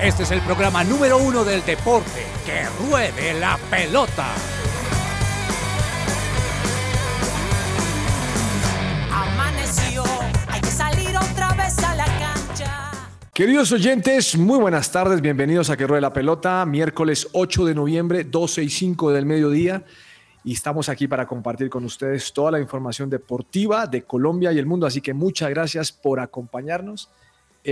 Este es el programa número uno del deporte. ¡Que ruede la pelota! Amaneció, hay que salir otra vez a la cancha. Queridos oyentes, muy buenas tardes, bienvenidos a Que Ruede la Pelota, miércoles 8 de noviembre, 12 y 5 del mediodía, y estamos aquí para compartir con ustedes toda la información deportiva de Colombia y el mundo, así que muchas gracias por acompañarnos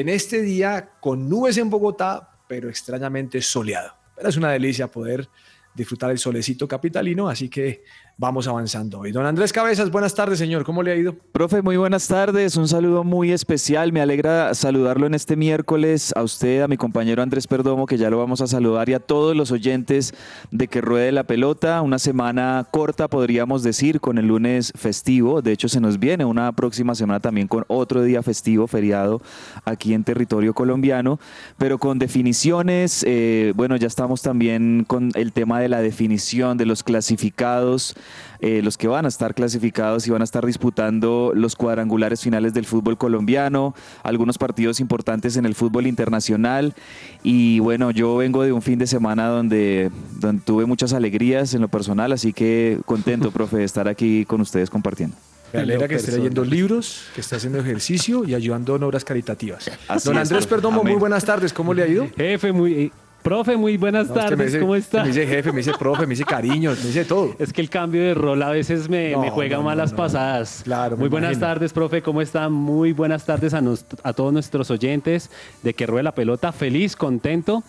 en este día con nubes en Bogotá, pero extrañamente soleado. Pero es una delicia poder disfrutar el solecito capitalino, así que vamos avanzando hoy. Don Andrés Cabezas, buenas tardes, señor. ¿Cómo le ha ido? Profe, muy buenas tardes. Un saludo muy especial. Me alegra saludarlo en este miércoles. A usted, a mi compañero Andrés Perdomo, que ya lo vamos a saludar, y a todos los oyentes de Que Ruede la Pelota. Una semana corta, podríamos decir, con el lunes festivo. De hecho, se nos viene una próxima semana también con otro día festivo, feriado, aquí en territorio colombiano. Pero con definiciones, eh, bueno, ya estamos también con el tema de la definición de los clasificados eh, los que van a estar clasificados y van a estar disputando los cuadrangulares finales del fútbol colombiano, algunos partidos importantes en el fútbol internacional. Y bueno, yo vengo de un fin de semana donde, donde tuve muchas alegrías en lo personal, así que contento, profe, de estar aquí con ustedes compartiendo. Me alegra que esté leyendo libros, que esté haciendo ejercicio y ayudando en obras caritativas. Así Don es, Andrés profe. Perdomo, muy buenas tardes. ¿Cómo le ha ido? Jefe, muy. Profe, muy buenas No, es que tardes, dice- ¿cómo está? Me dice jefe, me dice profe, me dice cariño, me dice todo. Es que el cambio de rol a veces me, No, me juega no, malas pasadas. Claro, Muy buenas imagino. tardes, profe, ¿cómo está? Muy buenas tardes a, nos- a todos nuestros oyentes de Que Ruede la Pelota. Feliz, contento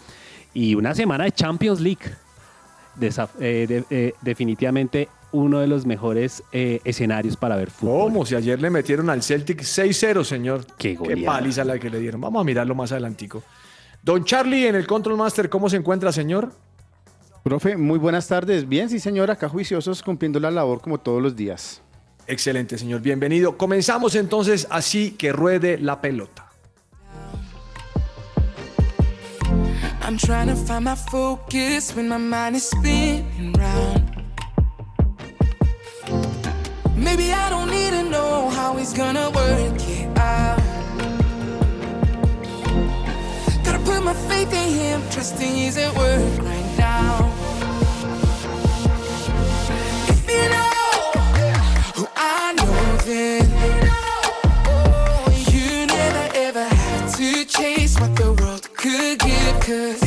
y una semana de Champions League. Eh, de- eh, definitivamente uno de los mejores eh, escenarios para ver fútbol. ¿Cómo? Si ayer le metieron al Celtic 6-0, señor. Qué goleada. paliza la que le dieron. Vamos a mirarlo más adelantico. Don Charlie en el Control Master, ¿cómo se encuentra, señor? Profe, muy buenas tardes. Bien, sí, señor, acá juiciosos cumpliendo la labor como todos los días. Excelente, señor. Bienvenido. Comenzamos entonces así que ruede la pelota. I'm trying to find my focus when my mind is spinning round. Maybe I don't need to know how he's gonna work it out. Put my faith in him, trusting he's at work right now. If you know who I know, then you never ever have to chase what the world could give. Cause,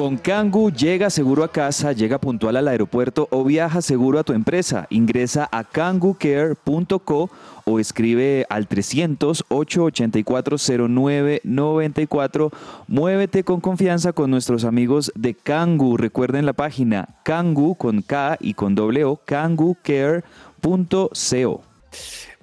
Con Kangu llega seguro a casa, llega puntual al aeropuerto o viaja seguro a tu empresa. Ingresa a kangucare.co o escribe al 300-884-0994. Muévete con confianza con nuestros amigos de Kangu. Recuerden la página Kangu con K y con doble O, kangucare.co.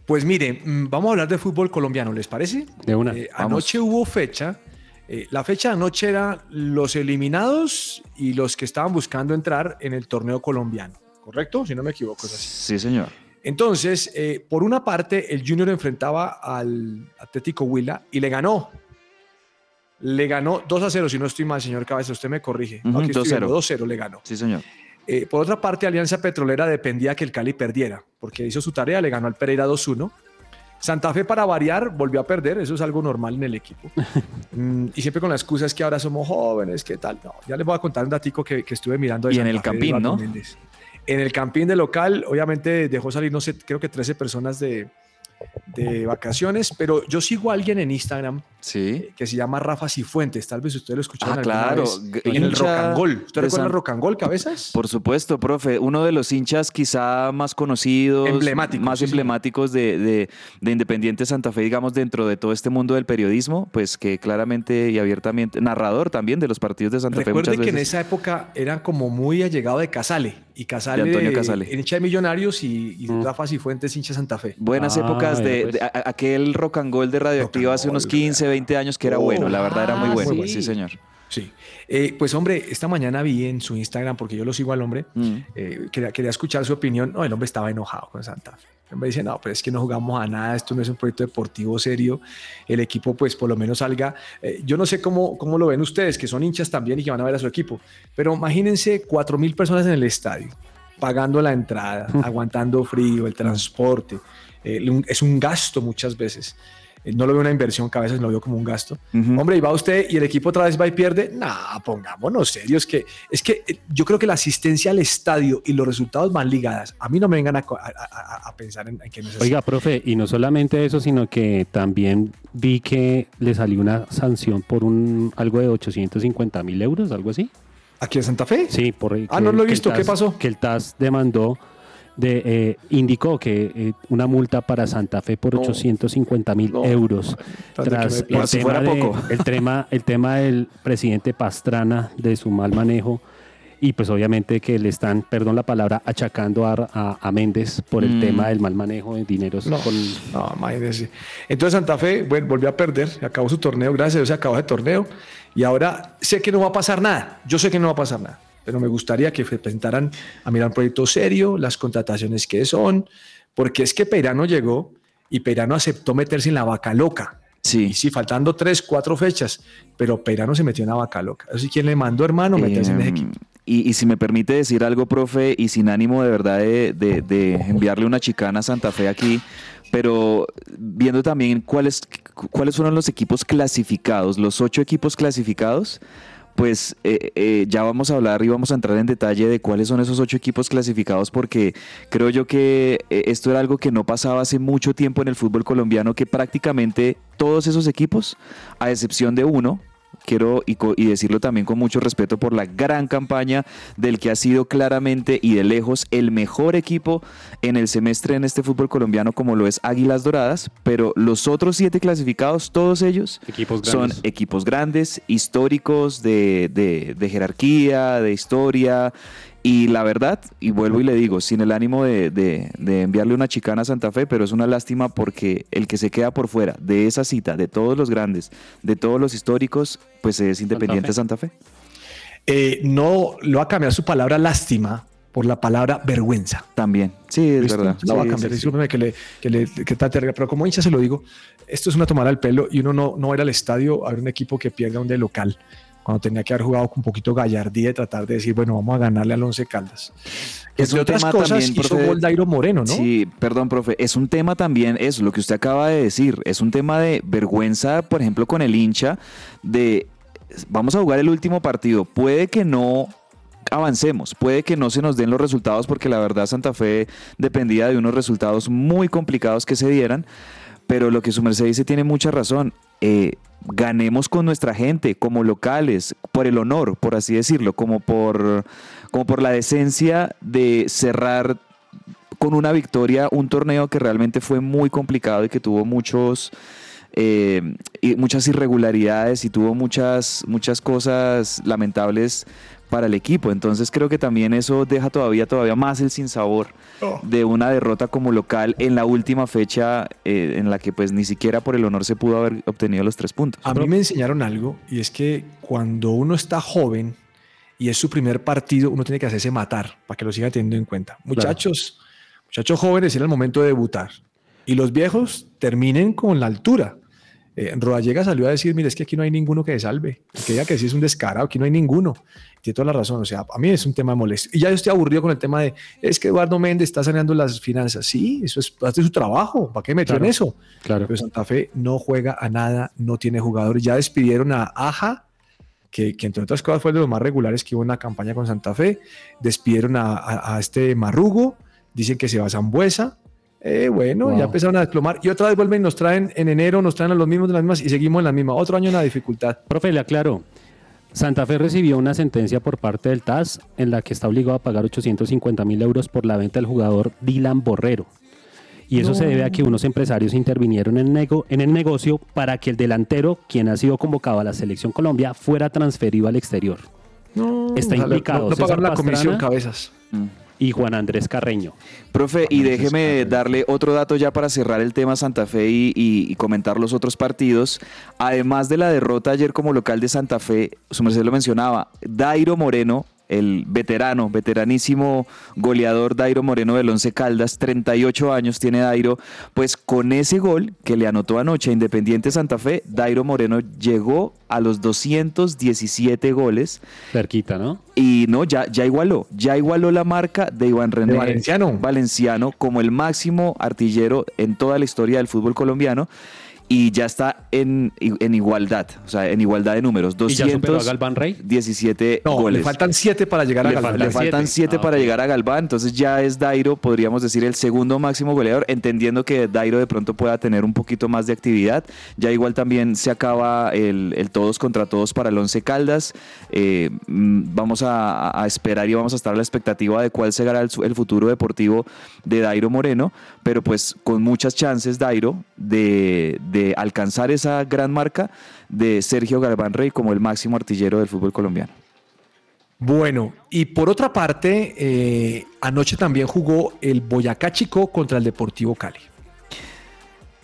Pues mire, mm, vamos a hablar de fútbol colombiano, ¿les parece? De una. Eh, anoche hubo fecha. Eh, la fecha de anoche era los eliminados y los que estaban buscando entrar en el torneo colombiano. ¿Correcto? Si no me equivoco, es así. Sí, señor. Entonces, eh, por una parte, el Junior enfrentaba al Atlético Huila y le ganó. Le ganó 2 a 0, si no estoy mal, señor Cabeza, usted me corrige. Ujú, Aquí estoy 2-0. viendo, 2-0 le ganó. Sí, señor. Eh, por otra parte, Alianza Petrolera dependía que el Cali perdiera, porque hizo su tarea, le ganó al Pereira 2-1. Santa Fe, para variar, volvió a perder, eso es algo normal en el equipo. Mm, y siempre con la excusa es que ahora somos jóvenes, ¿qué tal? No, ya les voy a contar un datico que, que estuve mirando. de Y en el Fe, Campín, ¿no? Méndez. En el Campín de local, obviamente dejó salir, no sé, creo que 13 personas de, de vacaciones, pero yo sigo a alguien en Instagram Sí. que se llama Rafa Cifuentes, tal vez ustedes lo escucharon Ah, claro, vez, en el Rocangol. ¿Usted recuerda el Rocangol, cabezas? Por supuesto, profe. Uno de los hinchas quizá más conocidos, más sí, sí. emblemáticos de, de- de Independiente Santa Fe, digamos, dentro de todo este mundo del periodismo, pues que claramente y abiertamente, narrador también de los partidos de Santa Fe Recuerde que en esa época eran como muy allegado de Casale. Y Casale, De Antonio Casale. hincha de Millonarios y, y Rafa Cifuentes, hincha de Santa Fe. Buenas Ah, épocas de, pues. de a- a- aquel rock and roll de Radioactiva hace unos roll, 15, 20 años que era Oh, bueno, la verdad era muy ah, bueno. sí. Sí, señor. Sí. Eh, pues hombre, esta mañana vi en su Instagram, porque yo lo sigo al hombre, Mm. eh, quería, quería escuchar su opinión. No, el hombre estaba enojado con Santa Fe. El hombre dice, no, pero es que no jugamos a nada, esto no es un proyecto deportivo serio. El equipo, pues por lo menos salga. eh, yo no sé cómo, cómo lo ven ustedes, que son hinchas también y que van a ver a su equipo, pero imagínense cuatro mil personas en el estadio, pagando la entrada, aguantando frío, el transporte. Eh, es un gasto muchas veces. Eh, No lo veo una inversión, que a veces lo veo como un gasto. Hombre, y va usted y el equipo otra vez va y pierde. Nah, pongámonos serios. Que es que eh, yo creo que la asistencia al estadio y los resultados van ligadas. A mí no me vengan a, a- a- a pensar en, en que no es así. Oiga, profe, y no solamente eso, sino que también vi que le salió una sanción por un algo de 850 mil euros, algo así. ¿Aquí en Santa Fe? Sí, por Ah, no lo he visto, ¿qué pasó? Que el TAS demandó, de, eh, indicó que eh, una multa para Santa Fe por No, 850 mil no, euros. Tras el si tema, de- el, tema, el tema del presidente Pastrana, de su mal manejo, y pues obviamente que le están, perdón la palabra, achacando a, a- a Méndez por el Mm. tema del mal manejo de dineros. No, con- no. Entonces Santa Fe bueno, volvió a perder, acabó su torneo, gracias a Dios se acabó ese torneo y ahora sé que no va a pasar nada, yo sé que no va a pasar nada, pero me gustaría que se presentaran a mirar un proyecto serio, las contrataciones que son, porque es que Peirano llegó y Peirano aceptó meterse en la vaca loca. Sí. Y sí, faltando tres, cuatro fechas, pero Peirano se metió en la vaca loca. Así quién le mandó, hermano, meterse en ese equipo. Y, y si me permite decir algo, profe, y sin ánimo de verdad de, de- de enviarle una chicana a Santa Fe aquí, pero viendo también cuáles, cuáles fueron los equipos clasificados, los ocho equipos clasificados, pues eh, eh, ya vamos a hablar y vamos a entrar en detalle de cuáles son esos ocho equipos clasificados, porque creo yo que eh, esto era algo que no pasaba hace mucho tiempo en el fútbol colombiano, que prácticamente todos esos equipos, a excepción de uno, quiero y, y decirlo también con mucho respeto por la gran campaña del que ha sido claramente y de lejos el mejor equipo en el semestre en este fútbol colombiano como lo es Águilas Doradas, pero los otros siete clasificados, todos ellos Equipos son equipos grandes, históricos, de, de- de jerarquía, de historia. Y la verdad, y vuelvo y le digo, sin el ánimo de, de- de enviarle una chicana a Santa Fe, pero es una lástima porque el que se queda por fuera de esa cita, de todos los grandes, de todos los históricos, pues es Independiente Fe. Santa Fe. Eh, no lo va a cambiar su palabra lástima por la palabra vergüenza. También. Sí, es ¿Listo? verdad. La voy a Sí, cambiar, sí, sí. discúlpeme que le, que le que terrible, pero como hincha se lo digo, esto es una tomada al pelo y uno no, no va a ir al estadio a ver un equipo que pierda un de local, cuando tenía que haber jugado con un poquito gallardía y tratar de decir, bueno, vamos a ganarle al Once Caldas. Es Entre un otras tema cosas, también, hizo profe, gol Dairo Moreno, ¿no? Sí, perdón, profe. Es un tema también, eso, lo que usted acaba de decir. Es un tema de vergüenza, por ejemplo, con el hincha, de vamos a jugar el último partido. Puede que no avancemos, puede que no se nos den los resultados, porque la verdad Santa Fe dependía de unos resultados muy complicados que se dieran. Pero lo que su merced dice tiene mucha razón. Eh, ganemos con nuestra gente, como locales, por el honor, por así decirlo, como por, como por la decencia de cerrar con una victoria un torneo que realmente fue muy complicado y que tuvo muchos eh, y muchas irregularidades y tuvo muchas muchas cosas lamentables para el equipo entonces creo que también eso deja todavía todavía más el sinsabor Oh. de una derrota como local en la última fecha eh, en la que pues ni siquiera por el honor se pudo haber obtenido los tres puntos A mí me enseñaron algo y es que cuando uno está joven y es su primer partido, uno tiene que hacerse matar para que lo siga teniendo en cuenta. Muchachos, muchachos jóvenes, era el momento de debutar. Y los viejos terminen con la altura. Eh, Rodallega salió a decir, mire, es que aquí no hay ninguno que se salve. El que diga que sí es un descarado, aquí no hay ninguno. Tiene toda la razón. O sea, a mí es un tema molesto. Y ya yo estoy aburrido con el tema de, es que Eduardo Méndez está saneando las finanzas. Sí, eso es parte de su trabajo. ¿Para qué metió Claro. en eso? Claro. Pero Santa Fe no juega a nada, no tiene jugadores. Ya despidieron a Aja, que, que entre otras cosas fue de los más regulares que hubo en la campaña con Santa Fe. Despidieron a, a- a este Marrugo, dicen que se va a Zambuesa. Eh, bueno, Wow. ya empezaron a desplomar. Y otra vez vuelven y nos traen en enero, nos traen a los mismos de las mismas y seguimos en la misma. Otro año en la dificultad. Profe, le aclaro. Santa Fe recibió una sentencia por parte del TAS en la que está obligado a pagar 850 mil euros por la venta del jugador Dylan Borrero. Y eso se debe a que unos empresarios intervinieron en, nego- en el negocio para que el delantero, quien ha sido convocado a la Selección Colombia, fuera transferido al exterior. No, Está implicado No, no pagaron la Pastrana. comisión, cabezas. Mm. Y Juan Andrés Carreño. Profe, y déjeme darle otro dato ya para cerrar el tema Santa Fe y, y- y comentar los otros partidos. Además de la derrota ayer como local de Santa Fe, su merced lo mencionaba, Dairo Moreno, el veterano, veteranísimo goleador Dairo Moreno del Once Caldas, 38 años tiene Dairo, pues con ese gol que le anotó anoche a Independiente Santa Fe, Dairo Moreno llegó a los 217 goles Cerquita, ¿no? y no, ya, ya igualó, ya igualó la marca de Iván René De Valenciano. Valenciano como el máximo artillero en toda la historia del fútbol colombiano y ya está en, en igualdad, o sea, en igualdad de números. ¿Y ya superó a 217 Galván Rey? No, goles. le faltan siete para llegar a Le Galván. faltan Le faltan siete. 7 Ah, para llegar a Galván, entonces ya es Dairo, podríamos decir, el segundo máximo goleador, entendiendo que Dairo de pronto pueda tener un poquito más de actividad. Ya igual también se acaba el, el todos contra todos para el Once Caldas. Eh, mm, vamos a, a esperar y vamos a estar a la expectativa de cuál será el, el futuro deportivo de Dairo Moreno, pero pues con muchas chances Dairo de, de alcanzar esa gran marca de Sergio Galván Rey como el máximo artillero del fútbol colombiano. Bueno, y por otra parte, eh, anoche también jugó el Boyacá Chico contra el Deportivo Cali.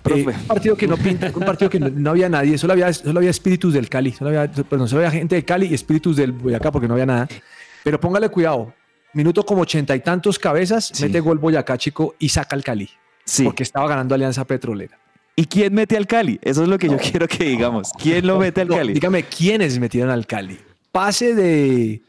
Eh, un partido que no pinta, un partido que no, no había nadie, solo había, solo había espíritus del Cali, solo había, perdón, solo había gente de Cali y espíritus del Boyacá porque no había nada. Pero póngale cuidado, minuto como ochenta y tantos cabezas, Sí. mete gol Boyacá Chico y saca el Cali, Sí. porque estaba ganando Alianza Petrolera. ¿Y quién mete al Cali? Eso es lo que yo quiero que digamos. ¿Quién lo mete al No, Cali? dígame quiénes metieron al Cali. Pase de,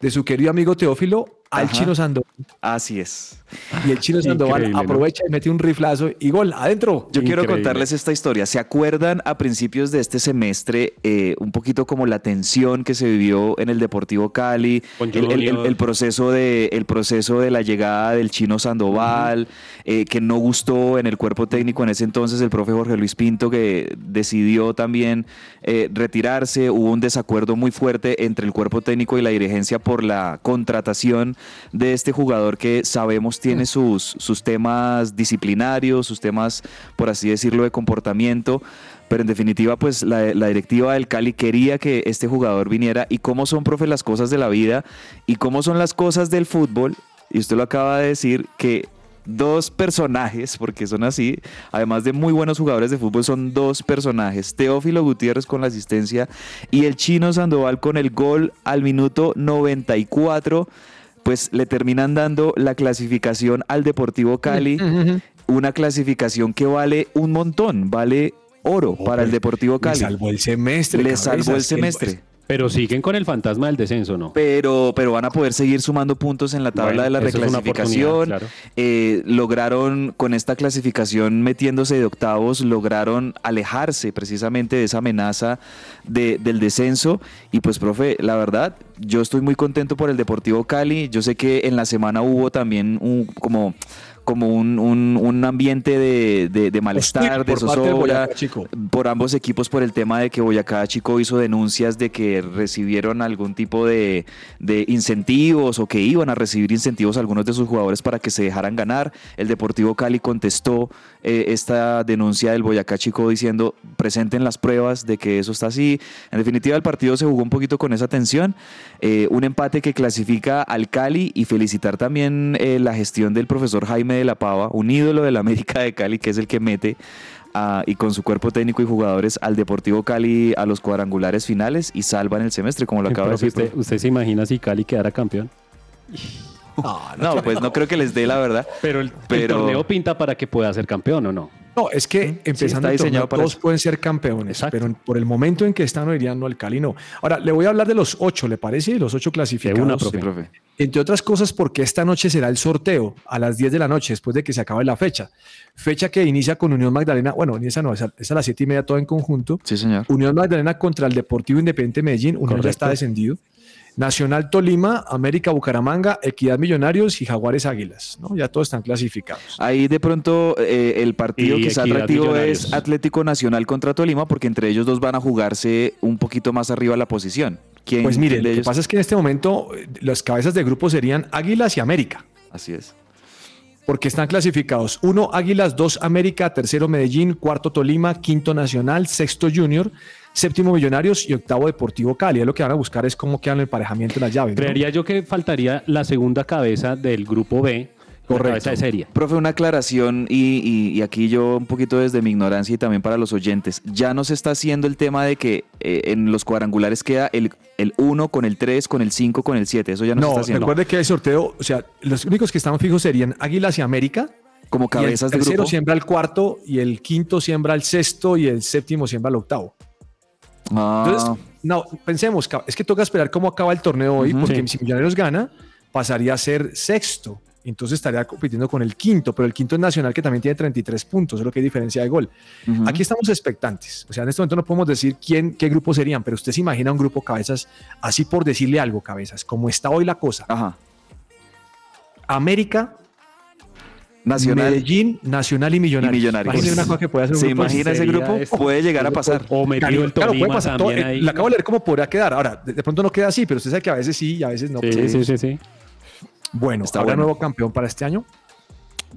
de su querido amigo Teófilo al Ajá. Chino Sandoval. Así es. Y el Chino Sandoval Increíble, ¿no? aprovecha y mete un riflazo y gol adentro. Yo quiero contarles esta historia. ¿Se acuerdan a principios de este semestre eh, un poquito como la tensión que se vivió en el Deportivo Cali, Con el, el- el- Junior. el proceso de, el proceso de la llegada del chino Sandoval, eh, que no gustó en el cuerpo técnico en ese entonces el profe Jorge Luis Pinto, que decidió también eh, retirarse. Hubo un desacuerdo muy fuerte entre el cuerpo técnico y la dirigencia por la contratación de este jugador que sabemos tiene sus, sus temas disciplinarios, sus temas, por así decirlo, de comportamiento. Pero en definitiva, pues la, la directiva del Cali quería que este jugador viniera. ¿Y cómo son, profe, las cosas de la vida? ¿Y cómo son las cosas del fútbol? Y usted lo acaba de decir, que dos personajes, porque son así, además de muy buenos jugadores de fútbol, son dos personajes. Teófilo Gutiérrez con la asistencia y el chino Sandoval con el gol al minuto 94 pues le terminan dando la clasificación al Deportivo Cali, una clasificación que vale un montón, vale oro para el Deportivo Le Cali. salvó el semestre. Le cabezas, salvó el semestre. Pero siguen con el fantasma del descenso, ¿no? Pero, pero van a poder seguir sumando puntos en la tabla Bueno, de la eso es una reclasificación. claro. Eh, lograron, con esta clasificación metiéndose de octavos, lograron alejarse precisamente de esa amenaza de- del descenso. Y pues, profe, la verdad, yo estoy muy contento por el Deportivo Cali. Yo sé que en la semana hubo también un, como como un, un- un ambiente de, de- de malestar, de zozobra por ambos equipos por el tema de que Boyacá Chico hizo denuncias de que recibieron algún tipo de, de incentivos o que iban a recibir incentivos a algunos de sus jugadores para que se dejaran ganar. El Deportivo Cali contestó eh, esta denuncia del Boyacá Chico diciendo presenten las pruebas de que eso está así. En definitiva el partido se jugó un poquito con esa tensión. Eh, un empate que clasifica al Cali y felicitar también eh, la gestión del profesor Jaime de la Pava, un ídolo de la América de Cali que es el que mete a- y con su cuerpo técnico y jugadores al Deportivo Cali a los cuadrangulares finales y salvan el semestre, como lo acaba de decir. ¿usted, usted se imagina si Cali quedara campeón? No, pues no creo que les dé la verdad. Pero el, el Pero- torneo pinta para que pueda ser campeón, ¿o no? No, es que empezando está el torneo, diseñado para todos eso. pueden ser campeones, Exacto. pero por el momento en que están hoy día no, el Cali no. Ahora, le voy a hablar de los ocho, ¿le parece? Los ocho clasificados. De una, Sí, profe. Entre otras cosas, porque esta noche será el sorteo a las 10 de la noche, después de que se acabe la fecha. Fecha que inicia con Unión Magdalena, bueno, ni esa no, es a, es a las 7 y media todo en conjunto. Sí, señor. Unión Magdalena contra el Deportivo Independiente Medellín, Unión ya está descendido. Nacional Tolima, América Bucaramanga, Equidad Millonarios y Jaguares Águilas, ¿no? Ya todos están clasificados. Ahí de pronto eh, el partido Y que está atractivo es Atlético Nacional contra Tolima, porque entre ellos dos van a jugarse un poquito más arriba la posición. ¿Quién, Pues mire, lo que pasa es que en este momento eh, las cabezas de grupo serían Águilas y América, Así es. porque están clasificados uno Águilas, dos América, tercero Medellín, cuarto Tolima, quinto Nacional, sexto Junior, séptimo Millonarios y octavo Deportivo Cali. Es lo que van a buscar es cómo quedan el emparejamiento de las llaves. ¿no? Creería yo que faltaría la segunda cabeza del grupo B, Correcto. cabeza de serie. Profe, una aclaración y, y- y aquí yo un poquito desde mi ignorancia y también para los oyentes. Ya no se está haciendo el tema de que eh, en los cuadrangulares queda el, el 1 con el 3, con el 5, con el 7. Eso ya no, se está haciendo. recuerde que el sorteo, o sea, los únicos que están fijos serían Águilas y América. Como cabezas y de el tercero grupo. siembra el cuarto y el quinto siembra el sexto y el séptimo siembra el octavo. Ah, Entonces, no, pensemos, es que toca esperar cómo acaba el torneo hoy, porque Sí. si Millonarios gana, pasaría a ser sexto. Entonces estaría compitiendo con el quinto, pero el quinto es Nacional que también tiene 33 puntos, es lo que hay diferencia de gol. Aquí estamos expectantes. O sea, en este momento no podemos decir quién, qué grupo serían, pero usted se imagina un grupo cabezas, así por decirle algo, cabezas, como está hoy la cosa. Ajá. América, Nacional Medellín, Nacional y y Millonarios. Imagínese una cosa que puede hacer un ¿Se grupo imagina ese grupo? esto. Puede llegar a pasar. O metido Claro, el claro, puede Tolima pasar todo. también Eh, ahí. Acabo de leer cómo podría quedar. Ahora, de, de pronto no queda así, pero usted sabe que a veces sí y a veces no. Sí, sí, sí, sí. Bueno, Está bueno. nuevo campeón para este año.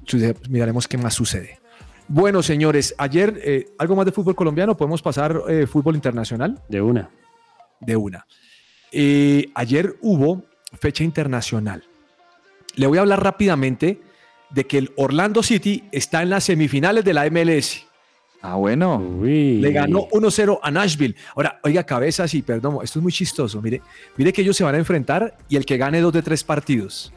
Sucede- Miraremos qué más sucede. Bueno, señores, ayer, eh, ¿algo más de fútbol colombiano? ¿Podemos pasar eh, fútbol internacional? De una. De una. Eh, ayer hubo fecha internacional. Le voy a hablar rápidamente de que el Orlando City está en las semifinales de la MLS. Ah, bueno. Uy. Le ganó 1-0 a Nashville. Ahora, oiga, cabezas y perdón, esto es muy chistoso. Mire, mire que ellos se van a enfrentar y el que gane dos de tres partidos.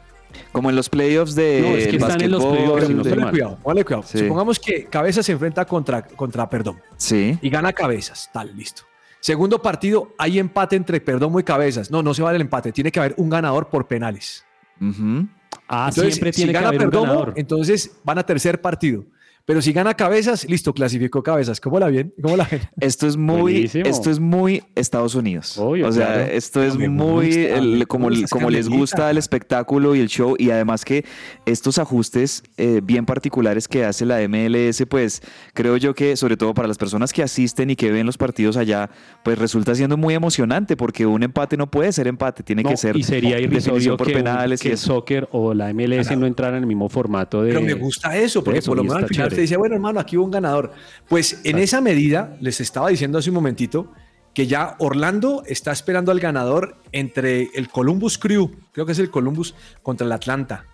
Como en los playoffs de No, es que están en los playoffs, cuidado, póngale cuidado. Sí. Supongamos que Cabezas se enfrenta contra, contra Perdón Sí. y gana Cabezas. Tal, listo. Segundo partido, hay empate entre Perdomo y Cabezas. No, no se vale el empate. Tiene que haber un ganador por penales. Ujú. Ah, Entonces, siempre si tiene que gana haber un Perdomo, ganador. entonces van a tercer partido. Pero si gana Cabezas, listo, clasificó Cabezas. ¿Cómo la ven? ¿Cómo la ven? Esto es muy, Buenísimo. esto es muy Estados Unidos. Obvio, o sea, claro. esto es muy gusta, el- me como, les gusta el espectáculo y el show y además que estos ajustes eh, bien particulares que hace la MLS, pues creo yo que sobre todo para las personas que asisten y que ven los partidos allá, pues resulta siendo muy emocionante porque un empate no puede ser empate, tiene No, que ser y sería irrisorio por que, penales que y el soccer o la MLS no entraran en el mismo formato de... Pero me gusta eso, porque Eso, por lo menos al final. Te dice, bueno, hermano, aquí hubo un ganador. Pues en esa medida, les estaba diciendo hace un momentito, que ya Orlando está esperando al ganador entre el Columbus Crew, creo que es el Columbus, contra el Atlanta.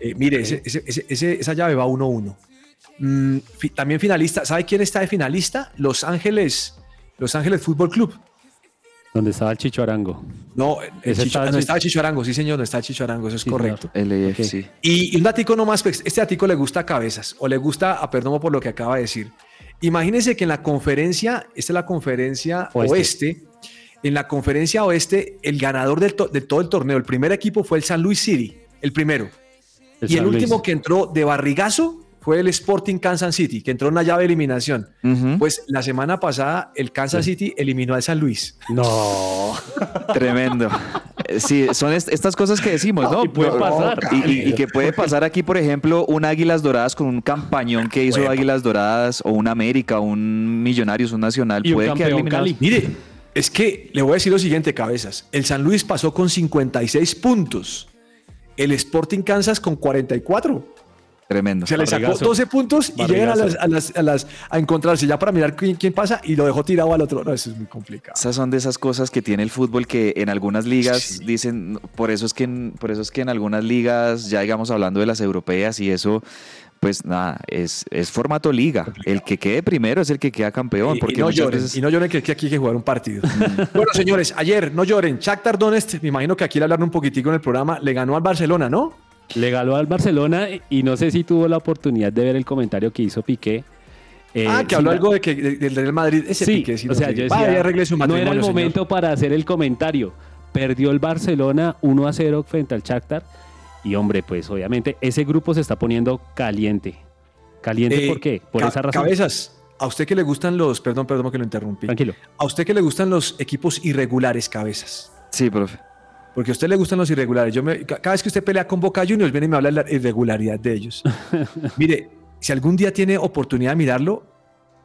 Eh, mire, ese- ese- ese- ese- esa llave va 1-1. Mm, fi- también finalista, ¿sabe quién está de finalista? Los Ángeles, Los Ángeles Fútbol Club. Donde estaba el Chicho Arango. No, el Chicho, estaba no Chicho- estaba Chicho Arango, sí señor, no está Chicho Arango, eso es Sí, correcto. LAFC. Y, y un datico nomás, pues, este datico le gusta a cabezas o le gusta a Perdomo por lo que acaba de decir. Imagínense que en la conferencia, esta es la conferencia Oeste. oeste, en la conferencia oeste, el ganador del to- de todo el torneo, el primer equipo fue el San Luis City, el primero. El y el San Luis. último que entró de barrigazo fue el Sporting Kansas City, que entró en una llave de eliminación. Pues la semana pasada el Kansas City eliminó al San Luis. No. Tremendo. Eh, Sí, son est- estas cosas que decimos, ¿no? Y puede pasar. Y, y- y que puede pasar aquí, por ejemplo, un Águilas Doradas con un campañón que hizo Águilas Doradas, o un América, un Millonarios, un Nacional. Y un puede eliminados. Cali. Mire, es que le voy a decir lo siguiente, cabezas. El San Luis pasó con 56 puntos. El Sporting Kansas con 44. Tremendo. Se le sacó Barrigazo. 12 puntos y llegan a, las, a, las- a las- a encontrarse ya para mirar quién, quién pasa y lo dejó tirado al otro. No, eso es muy complicado. Esas son de esas cosas que tiene el fútbol que en algunas ligas Sí. dicen, por eso es que en, por eso es que en algunas ligas, ya digamos hablando de las europeas y eso, pues nada, es, es formato liga. El que quede primero es el que queda campeón. Y, porque y no lloren, veces- y no lloren que, que aquí hay que jugar un partido. bueno, señores, ayer, no lloren. Shakhtar Donetsk, me imagino que aquí le hablaron un poquitico en el programa, le ganó al Barcelona, ¿no? Le ganó al Barcelona y no sé si tuvo la oportunidad de ver el comentario que hizo Piqué. Eh, ah, que habló la- algo de que de- del Real Madrid. Ese Sí, pique, sí o sea, yo Vaya, decía, arregle su no era el señor. momento para hacer el comentario. Perdió el Barcelona 1 a 0 frente al Shakhtar y hombre, pues obviamente ese grupo se está poniendo caliente. ¿Caliente Eh, por qué? Por ca- esa razón. Cabezas, a usted que le gustan los, perdón, perdón que lo interrumpí. Tranquilo. A usted que le gustan los equipos irregulares, cabezas. Sí, profe. Porque a usted le gustan los irregulares. Yo me- ca- cada vez que usted pelea con Boca Juniors, viene y me habla de la irregularidad de ellos. Mire, si algún día tiene oportunidad de mirarlo,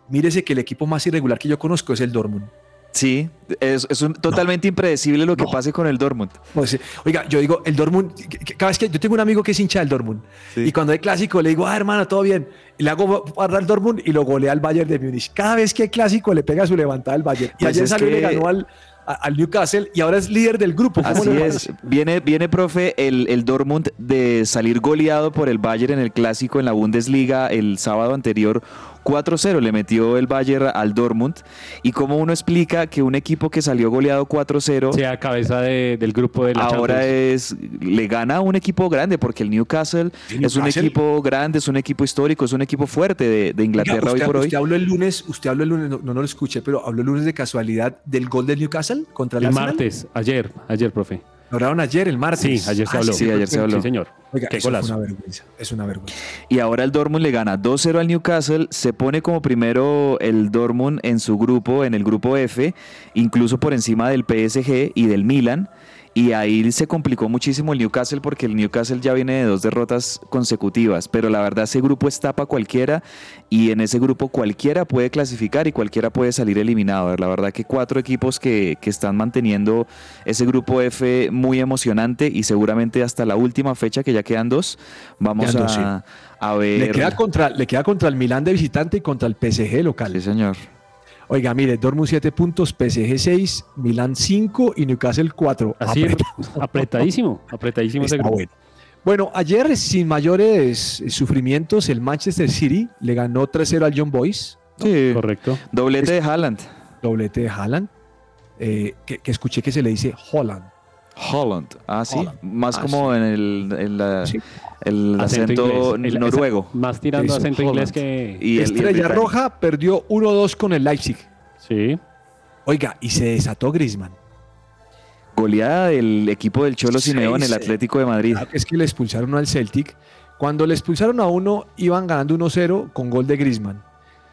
mírese que el equipo más irregular que yo conozco es el Dortmund. Sí, es, es un- totalmente impredecible lo que No. pase con el Dortmund. Pues, oiga, yo digo, el Dortmund, cada vez que yo tengo un amigo que es hincha del Dortmund, Sí. y cuando hay clásico le digo, ah, hermano, todo bien, y le hago guardar al Dortmund y lo golea al Bayern de Múnich. Cada vez que hay clásico le pega su levantada al Bayern. Y Pues ayer salió y le ganó al, a- al Newcastle y ahora es líder del grupo. ¿Cómo Así es. Viene, viene, profe, el, el Dortmund de salir goleado por el Bayern en el clásico en la Bundesliga el sábado anterior. 4-0 le metió el Bayern al Dortmund. ¿Y cómo uno explica que un equipo que salió goleado 4-0 Sea cabeza de- del grupo de la ahora Champions. es le gana a un equipo grande? Porque el Newcastle, El es un equipo grande, es un equipo histórico, es un equipo fuerte de, de Inglaterra Oiga, hoy usted, por hoy. usted habló el lunes, usted habló el lunes, no, no, no lo escuché, pero habló el lunes de casualidad del gol del Newcastle contra el, El Arsenal. martes, ayer, ayer, profe. Lo hablaron ayer, el martes. Sí, ayer se Ah, habló. sí, ayer se habló. Sí, señor. Oiga, Qué golazo. una vergüenza. Es una vergüenza. Y ahora el Dortmund le gana 2-0 al Newcastle, se pone como primero el Dortmund en su grupo, en el grupo F, incluso por encima del PSG y del Milan. Y ahí se complicó muchísimo el Newcastle porque el Newcastle ya viene de dos derrotas consecutivas. Pero la verdad ese grupo es tapa cualquiera y en ese grupo cualquiera puede clasificar y cualquiera puede salir eliminado. La verdad que cuatro equipos que, que están manteniendo ese grupo F muy emocionante y seguramente hasta la última fecha, que ya quedan dos, vamos Quedan dos, a, a ver. Le queda, contra, le queda contra el Milán de visitante y contra el PSG local. Sí, señor. Oiga, mire, Dortmund 7 puntos, PSG 6, Milán 5 y Newcastle 4. Así es, Apretado. apretadísimo, apretadísimo ese grupo. bueno. Bueno, ayer sin mayores eh, sufrimientos, el Manchester City le ganó 3-0 al John Boys, Sí. Correcto. Doblete de Haaland. doblete de Haaland, eh, que, que escuché que se le dice Holland. Holland. Ah, sí. Holland. Más Ah, como en el, en la- Sí. el acento, inglés. Noruego. más tirando Eso, acento inglés que. Y el- y el Estrella. Roja perdió 1-2 con el Leipzig. Sí. Oiga, y se desató Griezmann. Goleada del equipo del Cholo Sí, Simeone, el. Atlético de Madrid. Claro es que le expulsaron al Celtic. Cuando le expulsaron a uno, iban ganando 1-0 con gol de Griezmann.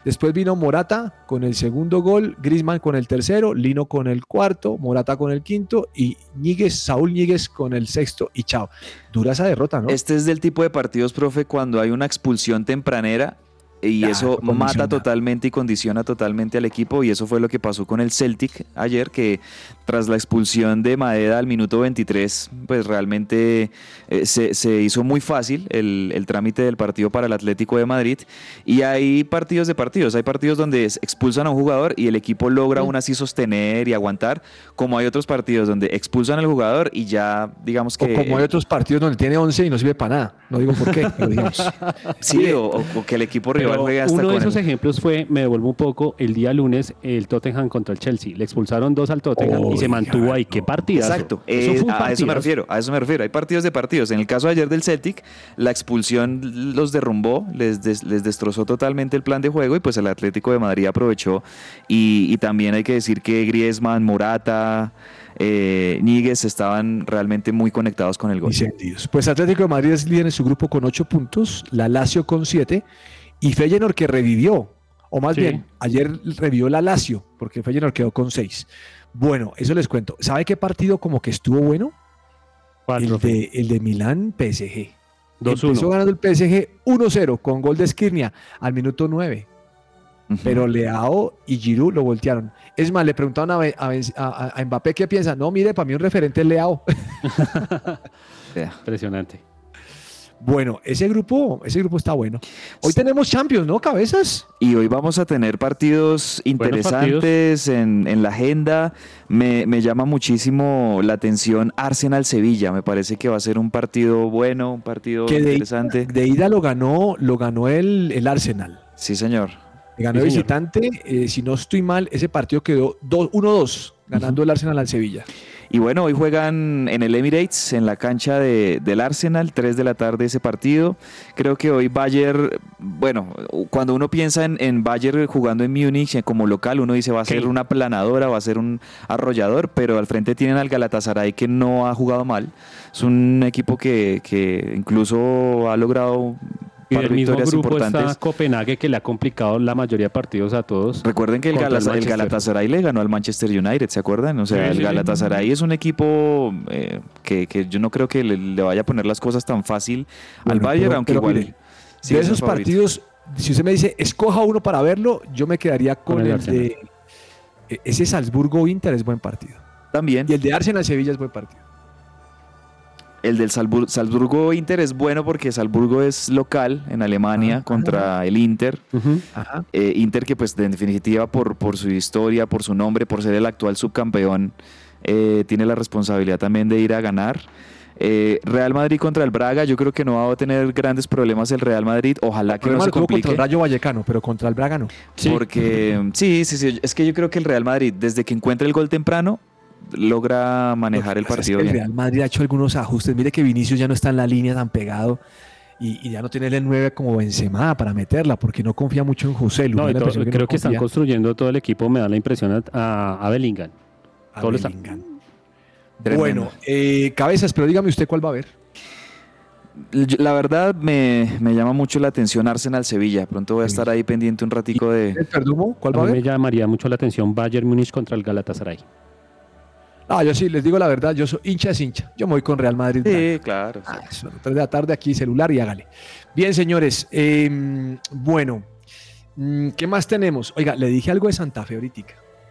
Después vino Morata con el segundo gol, Griezmann con el tercero, Lino con el cuarto, Morata con el quinto y Ñíguez, Saúl Ñíguez con el sexto y chao. Dura esa derrota, ¿no? Este es del tipo de partidos, profe, cuando hay una expulsión tempranera y Claro, eso mata totalmente y condiciona totalmente al equipo y eso fue lo que pasó con el Celtic ayer que tras la expulsión de Maeda al minuto 23 pues realmente eh, se, se hizo muy fácil el, el trámite del partido para el Atlético de Madrid y hay partidos de partidos, hay partidos donde expulsan a un jugador y el equipo logra aún así sostener y aguantar como hay otros partidos donde expulsan al jugador y ya digamos que... o como hay otros partidos donde tiene 11 y no sirve para nada. No digo por qué, pero digamos. Sí, o- o que el equipo rival Pero uno de esos ejemplos fue, me devuelvo un poco, el día lunes, el Tottenham contra el Chelsea. Le expulsaron dos al Tottenham y se mantuvo ahí. ¡Qué no. partidazo! Exacto, Eso eh, a eso me refiero, a eso me refiero. Hay partidos de partidos. En el caso de ayer del Celtic, la expulsión los derrumbó, les, des- les destrozó totalmente el plan de juego y pues el Atlético de Madrid aprovechó. Y, y también hay que decir que Griezmann, Morata, eh, Níguez estaban realmente muy conectados con el gol. Pues Atlético de Madrid es líder en su grupo con 8 puntos, la Lazio con 7 y Feyenoord que revivió, o más Sí. bien, ayer revivió la Lazio, porque Feyenoord quedó con 6. Bueno, eso les cuento. ¿Sabe qué partido como que estuvo bueno? ¿Cuál, El de, el de Milán PSG. 2-1. Empezó ganando el PSG 1-0 con gol de Skirnia al minuto 9. Ujú. Pero Leao y Giroud lo voltearon. Es más, le preguntaron a, a Ben- a- a Mbappé qué piensa. No, mire, para mí un referente es Leao. Impresionante. Bueno, ese grupo, ese grupo está bueno. Hoy tenemos Champions, ¿no? Cabezas. Y hoy vamos a tener partidos interesantes en, en la agenda. Me, me llama muchísimo la atención Arsenal-Sevilla. Me parece que va a ser un partido bueno, un partido Que de, interesante. de ida lo ganó, lo ganó el, el Arsenal. Sí, señor. Ganó Sí, visitante. eh, si no estoy mal, ese partido quedó dos- 1-2, ganando el Arsenal al Sevilla. Y bueno, hoy juegan en el Emirates, en la cancha de- del Arsenal, 3 de la tarde ese partido. Creo que hoy Bayern, bueno, cuando uno piensa en, en Bayern jugando en Múnich eh, como local, uno dice va a ser una planadora, va a ser un arrollador, pero al frente tienen al Galatasaray que no ha jugado mal. Es un equipo que, que incluso ha logrado Y par del de mismo victorias grupo importantes. está Copenhague, que le ha complicado la mayoría de partidos a todos. Recuerden que el, contra el. Galatasaray le ganó al Manchester United, ¿se acuerdan? O sea, Sí, el sí. Galatasaray es un equipo eh, que, que yo no creo que le, le vaya a poner las cosas tan fácil al Bayern, pero- aunque pero igual... mire, sí de esos partidos, si usted me dice, escoja uno para verlo, yo me quedaría con Con el el, de E- Ese Salzburgo-Inter es buen partido. También. Y el de Arsenal-Sevilla es buen partido. El del Salzbur- Salzburgo-Inter es bueno porque Salzburgo es local en Alemania Ah, contra el Inter. Eh, Inter que pues en definitiva por, por su historia, por su nombre, por ser el actual subcampeón, eh, tiene la responsabilidad también de ir a ganar. Eh, Real Madrid contra el Braga, yo creo que no va a tener grandes problemas el Real Madrid. Ojalá El que no se tuvo contra complique. el Rayo Vallecano, pero contra el Braga no. Sí. Porque sí, sí, sí. Es que yo creo que el Real Madrid, desde que encuentra el gol temprano, logra manejar el es partido que El. Real Madrid ha hecho algunos ajustes. Mire que Vinicius ya no está en la línea tan pegado y, y ya no tiene el 9 como Benzema para meterla porque no confía mucho en José. No, Me todo- creo no que están construyendo todo el equipo, me da la impresión a, a, a Bellingham. a todo lo está- Bellingham. Bueno, eh, cabezas, pero dígame usted cuál va a ver. La verdad me, me llama mucho la atención Arsenal-Sevilla. Pronto voy a estar ahí pendiente un ratico de... ¿Cuál A va a me ver? llamaría mucho la atención Bayern Múnich contra el Galatasaray. Ah, yo sí, les digo la verdad, yo soy hincha es hincha. Yo me voy con Real Madrid. Sí, claro. sí. Ah, eso, tres de la tarde aquí, celular y hágale. Bien, señores. eh, bueno, mm, ¿qué más tenemos? Oiga, le dije algo de Santa Fe ahorita.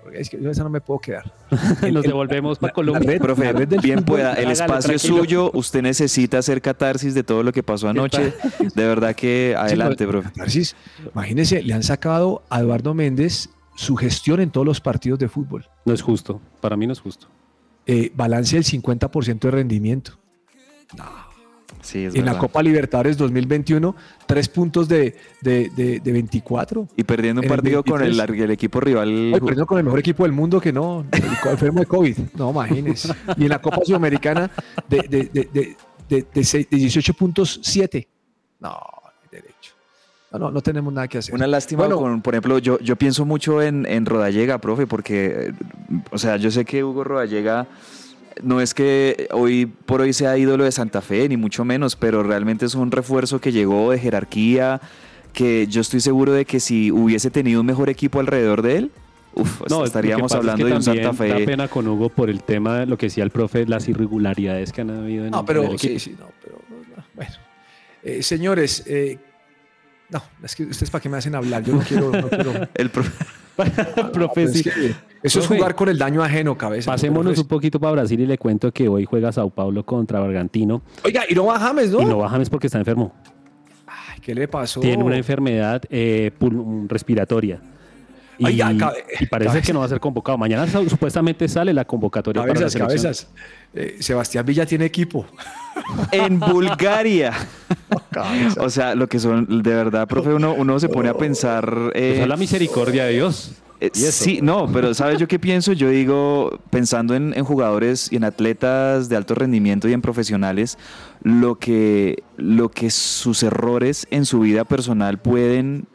Porque es que yo esa no me puedo quedar. Nos el- devolvemos para la Colombia. red- Profe, la red del bien fútbol, pueda. El hágale, espacio es suyo. Usted necesita hacer catarsis de todo lo que pasó anoche. De verdad que adelante, Sí, profe. Tarsis, imagínense, le han sacado a Eduardo Méndez su gestión en todos los partidos de fútbol. No es justo. Para mí no es justo. Eh, balance del 50% de rendimiento. Sí, es en la. Copa Libertadores 2021, tres puntos de, de, de- de 24. Y perdiendo un en el partido con el, 23. el equipo rival. Hoy perdiendo con el mejor equipo del mundo que no, el enfermo de COVID. No, imagínense. Y en la Copa Sudamericana de, de, de, de, de- de seis- de 18.7. No. No, no, no tenemos nada que hacer. Una lástima Bueno. con, por ejemplo, yo, yo pienso mucho en, en Rodallega, profe, porque, o sea, yo sé que Hugo Rodallega no es que hoy por hoy sea ídolo de Santa Fe, ni mucho menos, pero realmente es un refuerzo que llegó de jerarquía, que yo estoy seguro de que si hubiese tenido un mejor equipo alrededor de él, uf, No, estaríamos es hablando que de un también Santa Da Fe. pena con Hugo por el tema de lo que decía el profe, las irregularidades que han habido en, No, pero el sí, equipo. sí, no, pero no, bueno. Eh, señores, eh, no, es que ustedes para qué me hacen hablar, yo no quiero, no quiero. El pro- profe, Pues sí. es que eso es jugar con el daño ajeno, cabeza. Pasémonos un poquito para Brasil y le cuento que hoy juega Sao Paulo contra Bragantino Oiga, y no va James, ¿no? y no va James porque está enfermo. Ay, ¿Qué le pasó? Tiene una enfermedad eh, respiratoria. Y, parece que no va a ser convocado. Mañana su- supuestamente sale la convocatoria para la Cabezas, cabezas. Eh, Sebastián Villa tiene equipo. en Bulgaria. o sea, lo que son, de verdad, profe, uno, uno se pone a pensar... eh, Esa es la misericordia de Dios. Eh. Sí, no, pero ¿sabes yo qué pienso? Yo digo, pensando en, en jugadores y en atletas de alto rendimiento y en profesionales, lo que, lo que sus errores en su vida personal pueden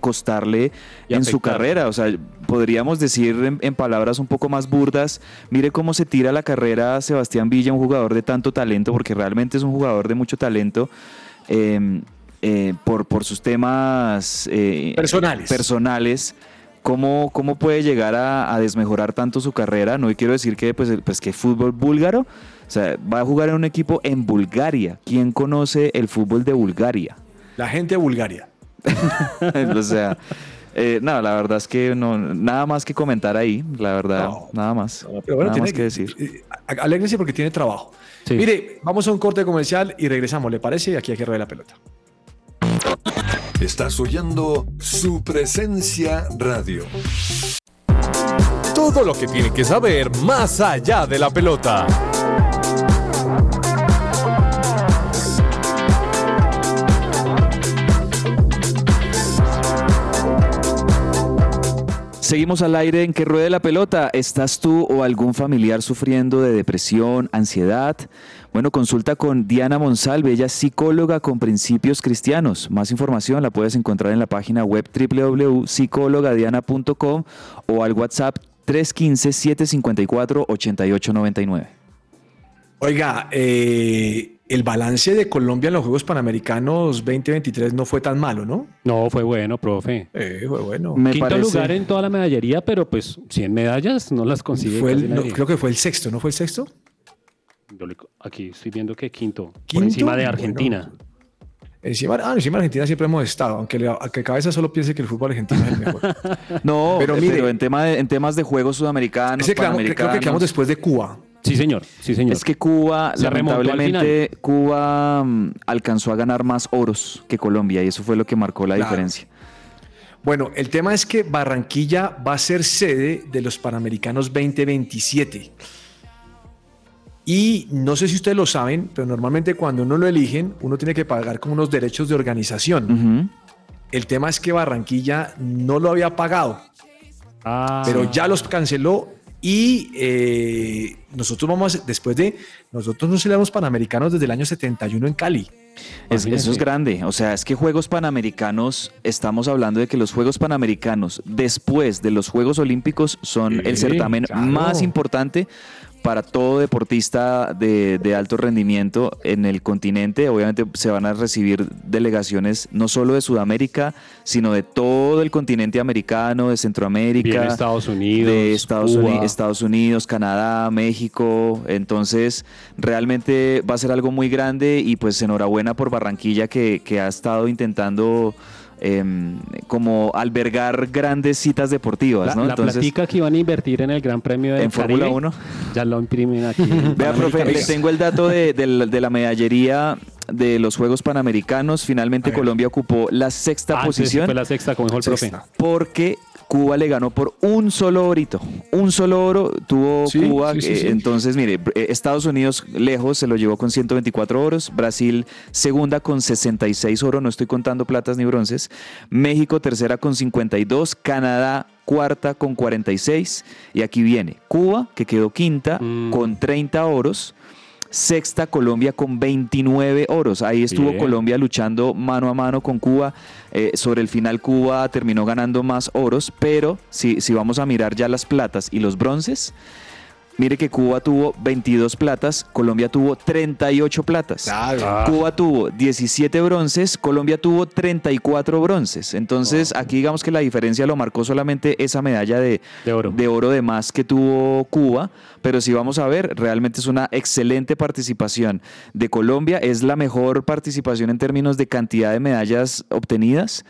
costarle en su carrera. O sea, podríamos decir en, en palabras un poco más burdas, mire cómo se tira la carrera Sebastián Villa, un jugador de tanto talento, porque realmente es un jugador de mucho talento. eh, eh, por, por sus temas eh, Personales. personales ¿Cómo, ¿Cómo puede llegar a, a desmejorar tanto su carrera? No y quiero decir que, pues, pues, que fútbol búlgaro, o sea, va a jugar en un equipo en Bulgaria. ¿Quién conoce el fútbol de Bulgaria? La gente de Bulgaria. o sea, eh, no, la verdad es que no, nada más que comentar ahí, la verdad, No. nada más. Pero bueno, nada tiene más que decir. eh, a- Alégrense porque tiene trabajo. Sí. Mire, vamos a un corte comercial y regresamos, ¿le parece? Aquí hay que la pelota. Estás oyendo su presencia radio. Todo lo que tiene que saber más allá de la pelota. Seguimos al aire en que ruede la pelota. ¿Estás tú o algún familiar sufriendo de depresión, ansiedad? Bueno, consulta con Diana Monsalve, ella es psicóloga con principios cristianos. Más información la puedes encontrar en la página web www.psicologadiana.com o al WhatsApp 315-754-8899. Oiga, eh, el balance de Colombia en los Juegos Panamericanos 2023 no fue tan malo, ¿no? No, fue bueno, profe. Eh, fue bueno. Me Quinto parece- lugar en toda la medallería, pero pues 100 medallas no las consigue. Fue casi el- no, nadie. creo que fue el sexto, ¿no fue el sexto? Yo le- aquí estoy viendo que quinto, ¿Quinto? por encima de Bueno. Argentina. Encima, ah, encima Argentina siempre hemos estado, aunque, le- aunque cabeza solo piense que el fútbol argentino es el mejor. No, Pero pero, mire- en, tema de- en temas de juegos sudamericanos, Ese creo que quedamos después de Cuba. Sí, señor. Sí, señor. Es que Cuba, Se remontó al lamentablemente, Cuba mm, alcanzó a ganar más oros que Colombia y eso fue lo que marcó la Claro. diferencia. Bueno, el tema es que Barranquilla va a ser sede de los Panamericanos 2027. Y no sé si ustedes lo saben, pero normalmente cuando uno lo eligen, uno tiene que pagar como unos derechos de organización. El tema es que Barranquilla no lo había pagado, Ah, pero ya los canceló y eh, nosotros vamos, a- después de, nosotros no celebramos Panamericanos desde el año 71 en Cali. Es- eso es grande. O sea, es que Juegos Panamericanos, estamos hablando de que los Juegos Panamericanos, después de los Juegos Olímpicos, son el certamen claro. más importante para todo deportista de, de alto rendimiento en el continente. Obviamente se van a recibir delegaciones no solo de Sudamérica, sino de todo el continente americano, de Centroamérica. Viene Estados Unidos, de Estados, Cuba. Uni- Estados Unidos, Canadá, México. Entonces, realmente va a ser algo muy grande y pues enhorabuena por Barranquilla que, que ha estado intentando em, como albergar grandes citas deportivas, La, ¿no? la Entonces, platica que iban a invertir en el Gran Premio de Fórmula 1. Ya lo imprimen aquí. Vea, profe, le tengo el dato de, de- de la medallería de los Juegos Panamericanos. Finalmente. Colombia ocupó la sexta Antes posición. Fue la sexta, como dijo el profe. Porque Cuba le ganó por un solo orito. Un solo oro tuvo Sí, Cuba. sí, sí, eh. Entonces, mire, eh, Estados Unidos lejos se lo llevó con 124 oros. Brasil segunda con 66 oro. No estoy contando platas ni bronces. México tercera con 52. Canadá cuarta con 46. Y aquí viene Cuba, que quedó quinta Mm. con 30 oros. Sexta Colombia con 29 oros. Ahí estuvo Bien. Colombia luchando mano a mano con Cuba. Eh, sobre el final Cuba terminó ganando más oros, pero si, si vamos a mirar ya las platas y los bronces, mire que Cuba tuvo 22 platas, Colombia tuvo 38 platas. Ah. Cuba tuvo 17 bronces, Colombia tuvo 34 bronces. Entonces, aquí digamos que la diferencia lo marcó solamente esa medalla de, De oro. de oro de más que tuvo Cuba. Pero si vamos a ver, realmente es una excelente participación de Colombia. Es la mejor participación en términos de cantidad de medallas obtenidas.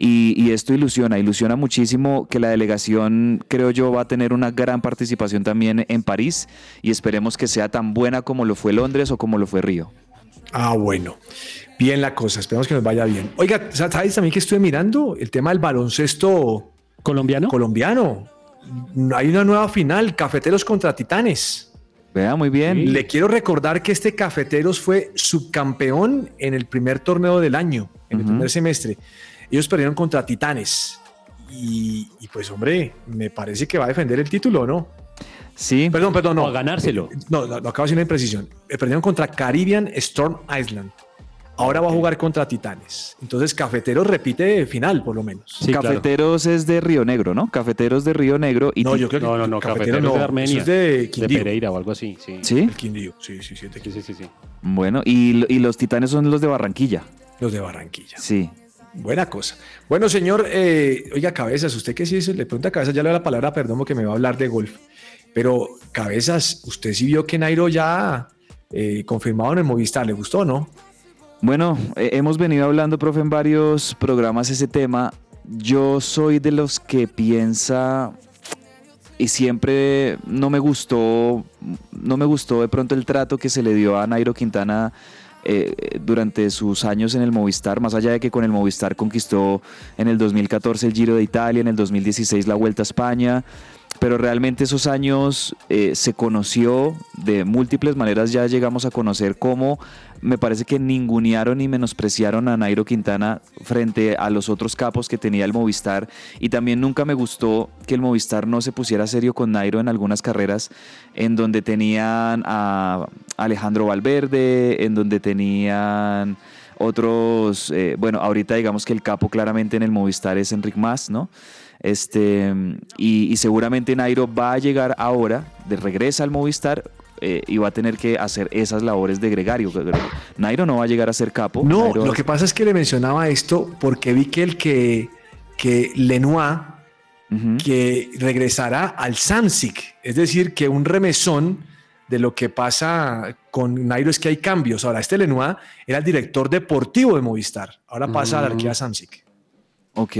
Y, y esto ilusiona, ilusiona muchísimo que la delegación, creo yo, va a tener una gran participación también en París. Y esperemos que sea tan buena como lo fue Londres o como lo fue Río. Ah, bueno. Bien la cosa, esperemos que nos vaya bien. Oiga, ¿sabes también que estuve mirando? El tema del baloncesto ¿Colombiano? colombiano. Hay una nueva final, Cafeteros contra Titanes. Vea, muy bien. Le quiero recordar que este Cafeteros fue subcampeón en el primer torneo del año, en el primer semestre. Ellos perdieron contra Titanes. Y, y pues, hombre, me parece que va a defender el título, ¿no? Sí. Perdón, perdón, no. O a ganárselo. Eh, No, no, no acabo de decir una imprecisión. Eh, Perdieron contra Caribbean Storm Island. Ahora va a jugar contra Titanes. Entonces, Cafeteros repite final, por lo menos. Sí, claro. Cafeteros es de Río Negro, ¿no? Cafeteros de Río Negro. Y No, yo creo que No, no, no, Cafetero Cafeteros de Armenia. Eso es de De Quindío. Pereira o algo así, sí. ¿Sí? El Quindío, sí, sí, sí, de Sí, sí, sí, sí. Bueno, y, y los titanes son los de Barranquilla. Los de Barranquilla. Sí. Buena cosa. Bueno, señor, eh, oiga, Cabezas, usted que sí le pregunta a Cabezas, ya le doy la palabra, perdón, que me va a hablar de golf. Pero, Cabezas, usted sí vio que Nairo ya eh, confirmado en el Movistar, ¿le gustó o no? Bueno, eh, hemos venido hablando, profe, en varios programas ese tema. Yo soy de los que piensa y siempre no me gustó, no me gustó de pronto el trato que se le dio a Nairo Quintana eh, durante sus años en el Movistar, más allá de que con el Movistar conquistó en el 2014 el Giro de Italia, en el 2016 la Vuelta a España, pero realmente esos años eh, se conoció de múltiples maneras, ya llegamos a conocer cómo me parece que ningunearon y menospreciaron a Nairo Quintana frente a los otros capos que tenía el Movistar y también nunca me gustó que el Movistar no se pusiera serio con Nairo en algunas carreras en donde tenían a Alejandro Valverde, en donde tenían otros, eh, bueno, ahorita digamos que el capo claramente en el Movistar es Enric Mas, ¿no? Este, y, y seguramente Nairo va a llegar ahora, de regresa al Movistar eh, y va a tener que hacer esas labores de gregario. Nairo no va a llegar a ser capo. No, Nairo- lo que pasa es que le mencionaba esto porque vi que el que, que Lenoir, que regresará al Samsic, es decir, que un remesón de lo que pasa con Nairo es que hay cambios. Ahora, este Lenoir era el director deportivo de Movistar. Ahora pasa a la Arquea Samsic. Ok.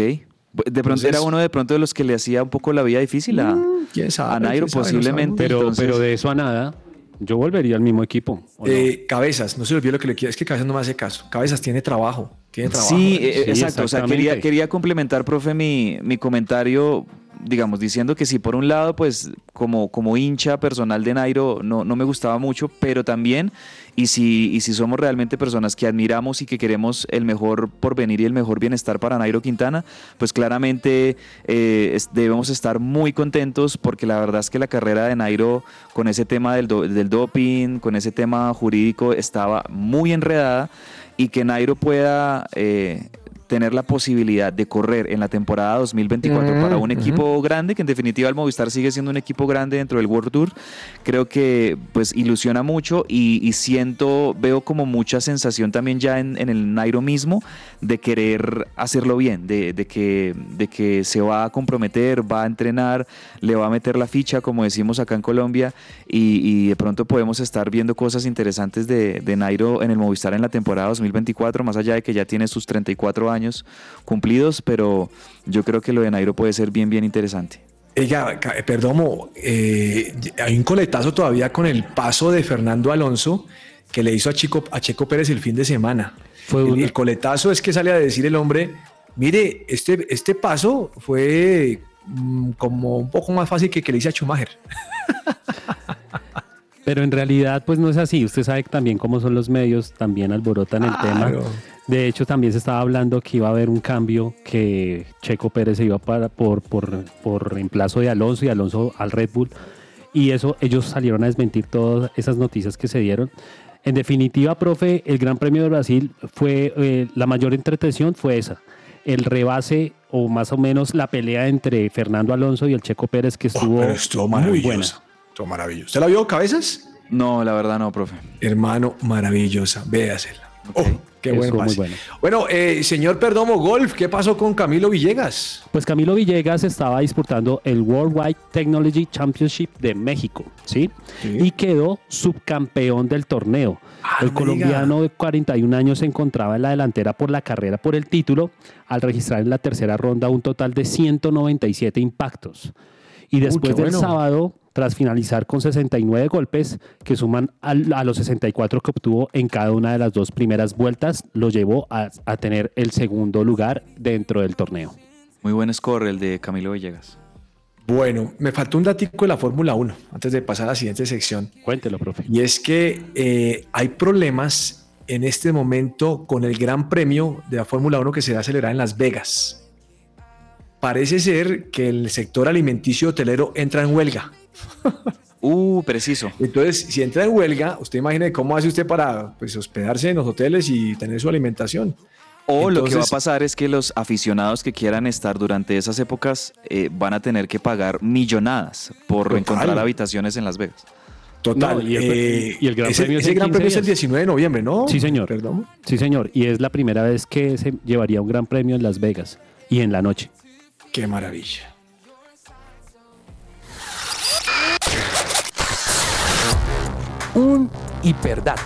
De pronto Entonces- era uno de pronto de los que le hacía un poco la vida difícil a, ¿Quién sabe? a Nairo ¿Quién sabe? No posiblemente. Pero, entonces- pero de eso a nada, yo volvería al mismo equipo. ¿o no? Eh, cabezas, no se olvide lo que le quiero. Es que Cabezas no me hace caso. Cabezas tiene trabajo. Tiene trabajo. Sí, eh, Sí, exacto. O sea, exactamente. quería, quería complementar, profe, mi, mi comentario, digamos, diciendo que sí, por un lado, pues como, como hincha personal de Nairo no, no me gustaba mucho, pero también, y si, y si somos realmente personas que admiramos y que queremos el mejor porvenir y el mejor bienestar para Nairo Quintana, pues claramente eh, debemos estar muy contentos porque la verdad es que la carrera de Nairo con ese tema del, do- del doping, con ese tema jurídico, estaba muy enredada y que Nairo pueda eh, tener la posibilidad de correr en la temporada 2024 Mm, para un equipo grande, que en definitiva el Movistar sigue siendo un equipo grande dentro del World Tour, creo que pues ilusiona mucho y, y siento, veo como mucha sensación también ya en, en el Nairo mismo de querer hacerlo bien, de, de que, de que se va a comprometer, va a entrenar, le va a meter la ficha, como decimos acá en Colombia, y, y de pronto podemos estar viendo cosas interesantes de, de Nairo en el Movistar en la temporada 2024, más allá de que ya tiene sus 34 años cumplidos, pero yo creo que lo de Nairo puede ser bien, bien interesante. Oiga, ca- Perdomo, eh, hay un coletazo todavía con el paso de Fernando Alonso que le hizo a, Chico, a Checo Pérez el fin de semana. Fue el, una- el coletazo es que sale a decir el hombre, mire, este, este paso fue mm, como un poco más fácil que que le hice a Schumacher. Pero en realidad, pues no es así. Usted sabe también cómo son los medios, también alborotan el tema. De hecho, también se estaba hablando que iba a haber un cambio, que Checo Pérez se iba para, por, por, por reemplazo de Alonso y Alonso al Red Bull. Y eso, ellos salieron a desmentir todas esas noticias que se dieron. En definitiva, profe, el Gran Premio de Brasil fue, eh, la mayor entretención fue esa. El rebase o más o menos la pelea entre Fernando Alonso y el Checo Pérez que estuvo, Pero estuvo muy buena. maravillosa. Estuvo maravillosa. ¿Usted la vio, cabezas? No, la verdad no, profe. Hermano, maravillosa. Véasela. Oh, qué Estuvo buen muy pase. buena. Bueno, eh, señor Perdomo Golf, ¿qué pasó con Camilo Villegas? Pues Camilo Villegas estaba disputando el Worldwide Technology Championship de México, ¿sí? Sí. Y quedó subcampeón del torneo. Ah, el colombiano de 41 años se encontraba en la delantera por la carrera por el título, al registrar en la tercera ronda un total de 197 impactos. Y después del bueno. sábado, tras finalizar con 69 golpes, que suman al- a los 64 que obtuvo en cada una de las dos primeras vueltas, lo llevó a, a tener el segundo lugar dentro del torneo. Muy buen score el de Camilo Villegas. Bueno, me faltó un datico de la Fórmula 1 antes de pasar a la siguiente sección. Cuéntelo, profe. Y es que eh, hay problemas en este momento con el Gran Premio de la Fórmula 1 que se va a celebrar en Las Vegas. Parece ser que el sector alimenticio hotelero entra en huelga. Uh, preciso. Entonces, si entra en huelga, usted imagine cómo hace usted para pues, hospedarse en los hoteles y tener su alimentación. O lo que va a pasar es que los aficionados que quieran estar durante esas épocas eh, van a tener que pagar millonadas por Total. encontrar habitaciones en Las Vegas. Total. No, y el- eh, y el Gran ese, Premio es ese Gran 15 Premio es el días. 19 de noviembre, ¿no? Sí, señor. Perdón. Sí, señor. Y es la primera vez que se llevaría un gran premio en Las Vegas y en la noche. Qué maravilla. Un hiperdato.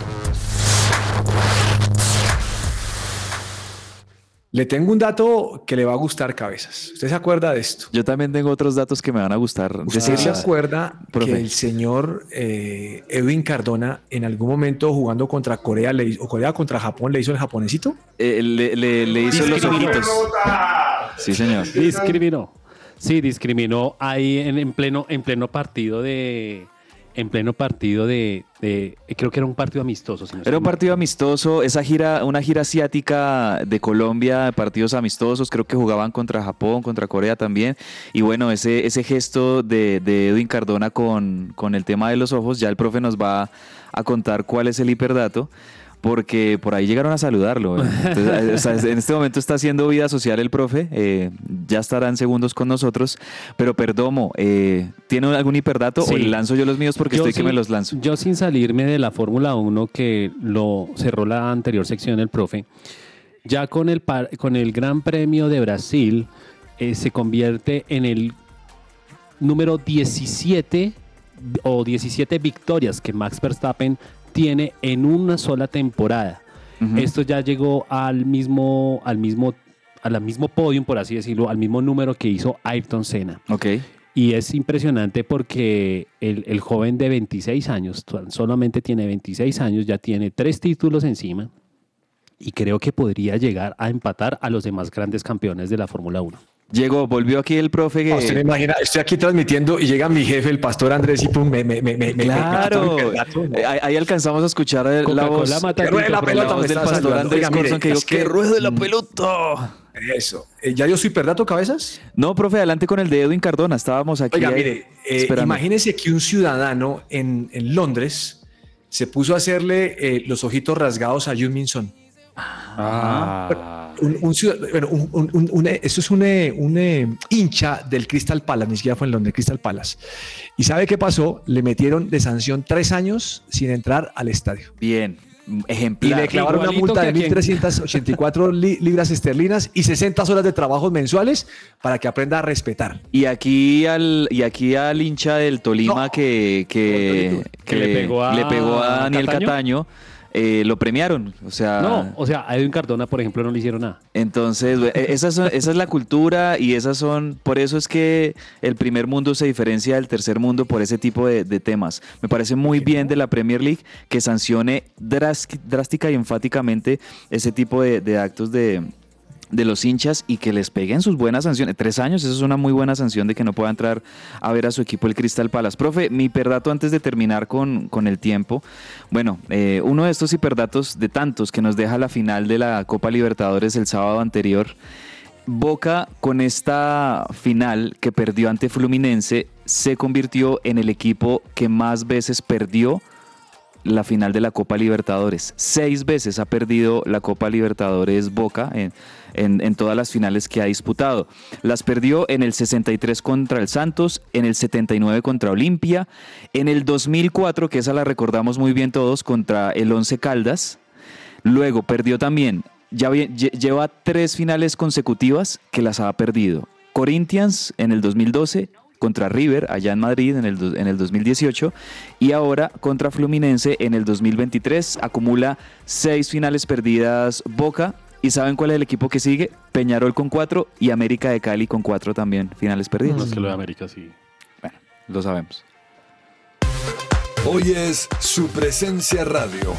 Le tengo un dato que le va a gustar, cabezas. ¿Usted se acuerda de esto? Yo también tengo otros datos que me van a gustar. ¿Usted se acuerda profe. que el señor eh, Edwin Cardona en algún momento jugando contra Corea le hizo- o Corea contra Japón le hizo el japonesito? Eh, le, le- le hizo los ojitos. Sí, señor. Discriminó. Sí, discriminó ahí en, en pleno, en pleno partido de. En pleno partido de, de- Creo que era un partido amistoso. si no Era un partido amistoso, esa gira, una gira asiática de Colombia, partidos amistosos, creo que jugaban contra Japón, contra Corea también. Y bueno, ese, ese gesto de, de Edwin Cardona con, con el tema de los ojos, ya el profe nos va a contar cuál es el hiperdato. Porque por ahí llegaron a saludarlo. ¿eh? Entonces, o sea, en este momento está haciendo vida social el profe. eh, ya estará en segundos con nosotros. Pero Perdomo, eh, ¿tiene algún hiperdato Sí. o le lanzo yo los míos porque Yo estoy que me los lanzo? Yo sin salirme de la Fórmula 1 que lo cerró la anterior sección el profe, ya con el, par- con el Gran Premio de Brasil se convierte en el número 17 o 17 victorias que Max Verstappen tiene en una sola temporada. Esto ya llegó al mismo, al mismo, al mismo podium, por así decirlo, al mismo número que hizo Ayrton Senna. Ok. Y es impresionante porque el, el joven de 26 años, solamente tiene 26 años, ya tiene tres títulos encima y creo que podría llegar a empatar a los demás grandes campeones de la Fórmula 1. Llegó, volvió aquí el profe que... Ah, usted me imagina, estoy aquí transmitiendo y llega mi jefe, el pastor Andrés, y pum, me, me, me, me, me- Claro, me- me- me- me- Eh, ahí, ahí alcanzamos a escuchar la voz, mata Que ruede la pelota, del está pastor. Andrés Oiga, mire, Corson que que- que ruede la Mm. pelota. Eso. Eh, ¿Ya dio su hiperdato, cabezas? No, profe, adelante con el de Edwin Cardona. Estábamos aquí. Oiga, ahí, mire, eh, imagínese que un ciudadano en, en Londres se puso a hacerle eh, los ojitos rasgados a Jun Min Son. Ah. Un, un bueno, un- un- esto es un, eh, un, hincha del Crystal Palace, ni siquiera fue en Londres, Crystal Palace. ¿Y sabe qué pasó? Le metieron de sanción tres años sin entrar al estadio. Bien, Y ejemplar. le clavaron una multa que de a quien- 1.384 li- libras esterlinas y 60 horas de trabajos mensuales para que aprenda a respetar. Y aquí al, y aquí al hincha del Tolima No. que, que, Que le pegó a le pegó a Daniel Cataño. Cataño, eh, lo premiaron. O sea, No, o sea, a Edwin Cardona, por ejemplo, no le hicieron nada. Entonces, e- esas son- esa es la cultura y esas son, por eso es que el primer mundo se diferencia del tercer mundo por ese tipo de, de temas. Me parece muy bien de la Premier League que sancione drástica y enfáticamente ese tipo de, de actos de, de los hinchas y que les peguen sus buenas sanciones. Tres años, eso es una muy buena sanción de que no pueda entrar a ver a su equipo el Crystal Palace. Profe, mi hiperdato antes de terminar con, con el tiempo. Bueno, eh, uno de estos hiperdatos de tantos que nos deja la final de la Copa Libertadores el sábado anterior. Boca con esta final que perdió ante Fluminense se convirtió en el equipo que más veces perdió la final de la Copa Libertadores. Seis veces ha perdido la Copa Libertadores Boca en, en- todas las finales que ha disputado. Las perdió en el 63 contra el Santos, en el 79 contra Olimpia, en el 2004, que esa la recordamos muy bien todos, contra el Once Caldas. Luego perdió también, ya lleva tres finales consecutivas que las ha perdido. Corinthians en el 2012, contra River allá en Madrid en el, en el 2018 y ahora contra Fluminense en el 2023. Acumula seis finales perdidas Boca. ¿Y saben cuál es el equipo que sigue? Peñarol con cuatro y América de Cali con cuatro también finales perdidas. No es que lo de América sí. Bueno, lo sabemos. Hoy es su presencia radio.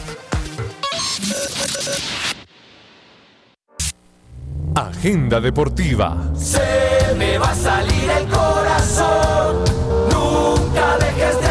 Agenda deportiva. Se me va a salir el corazón. Nunca dejes de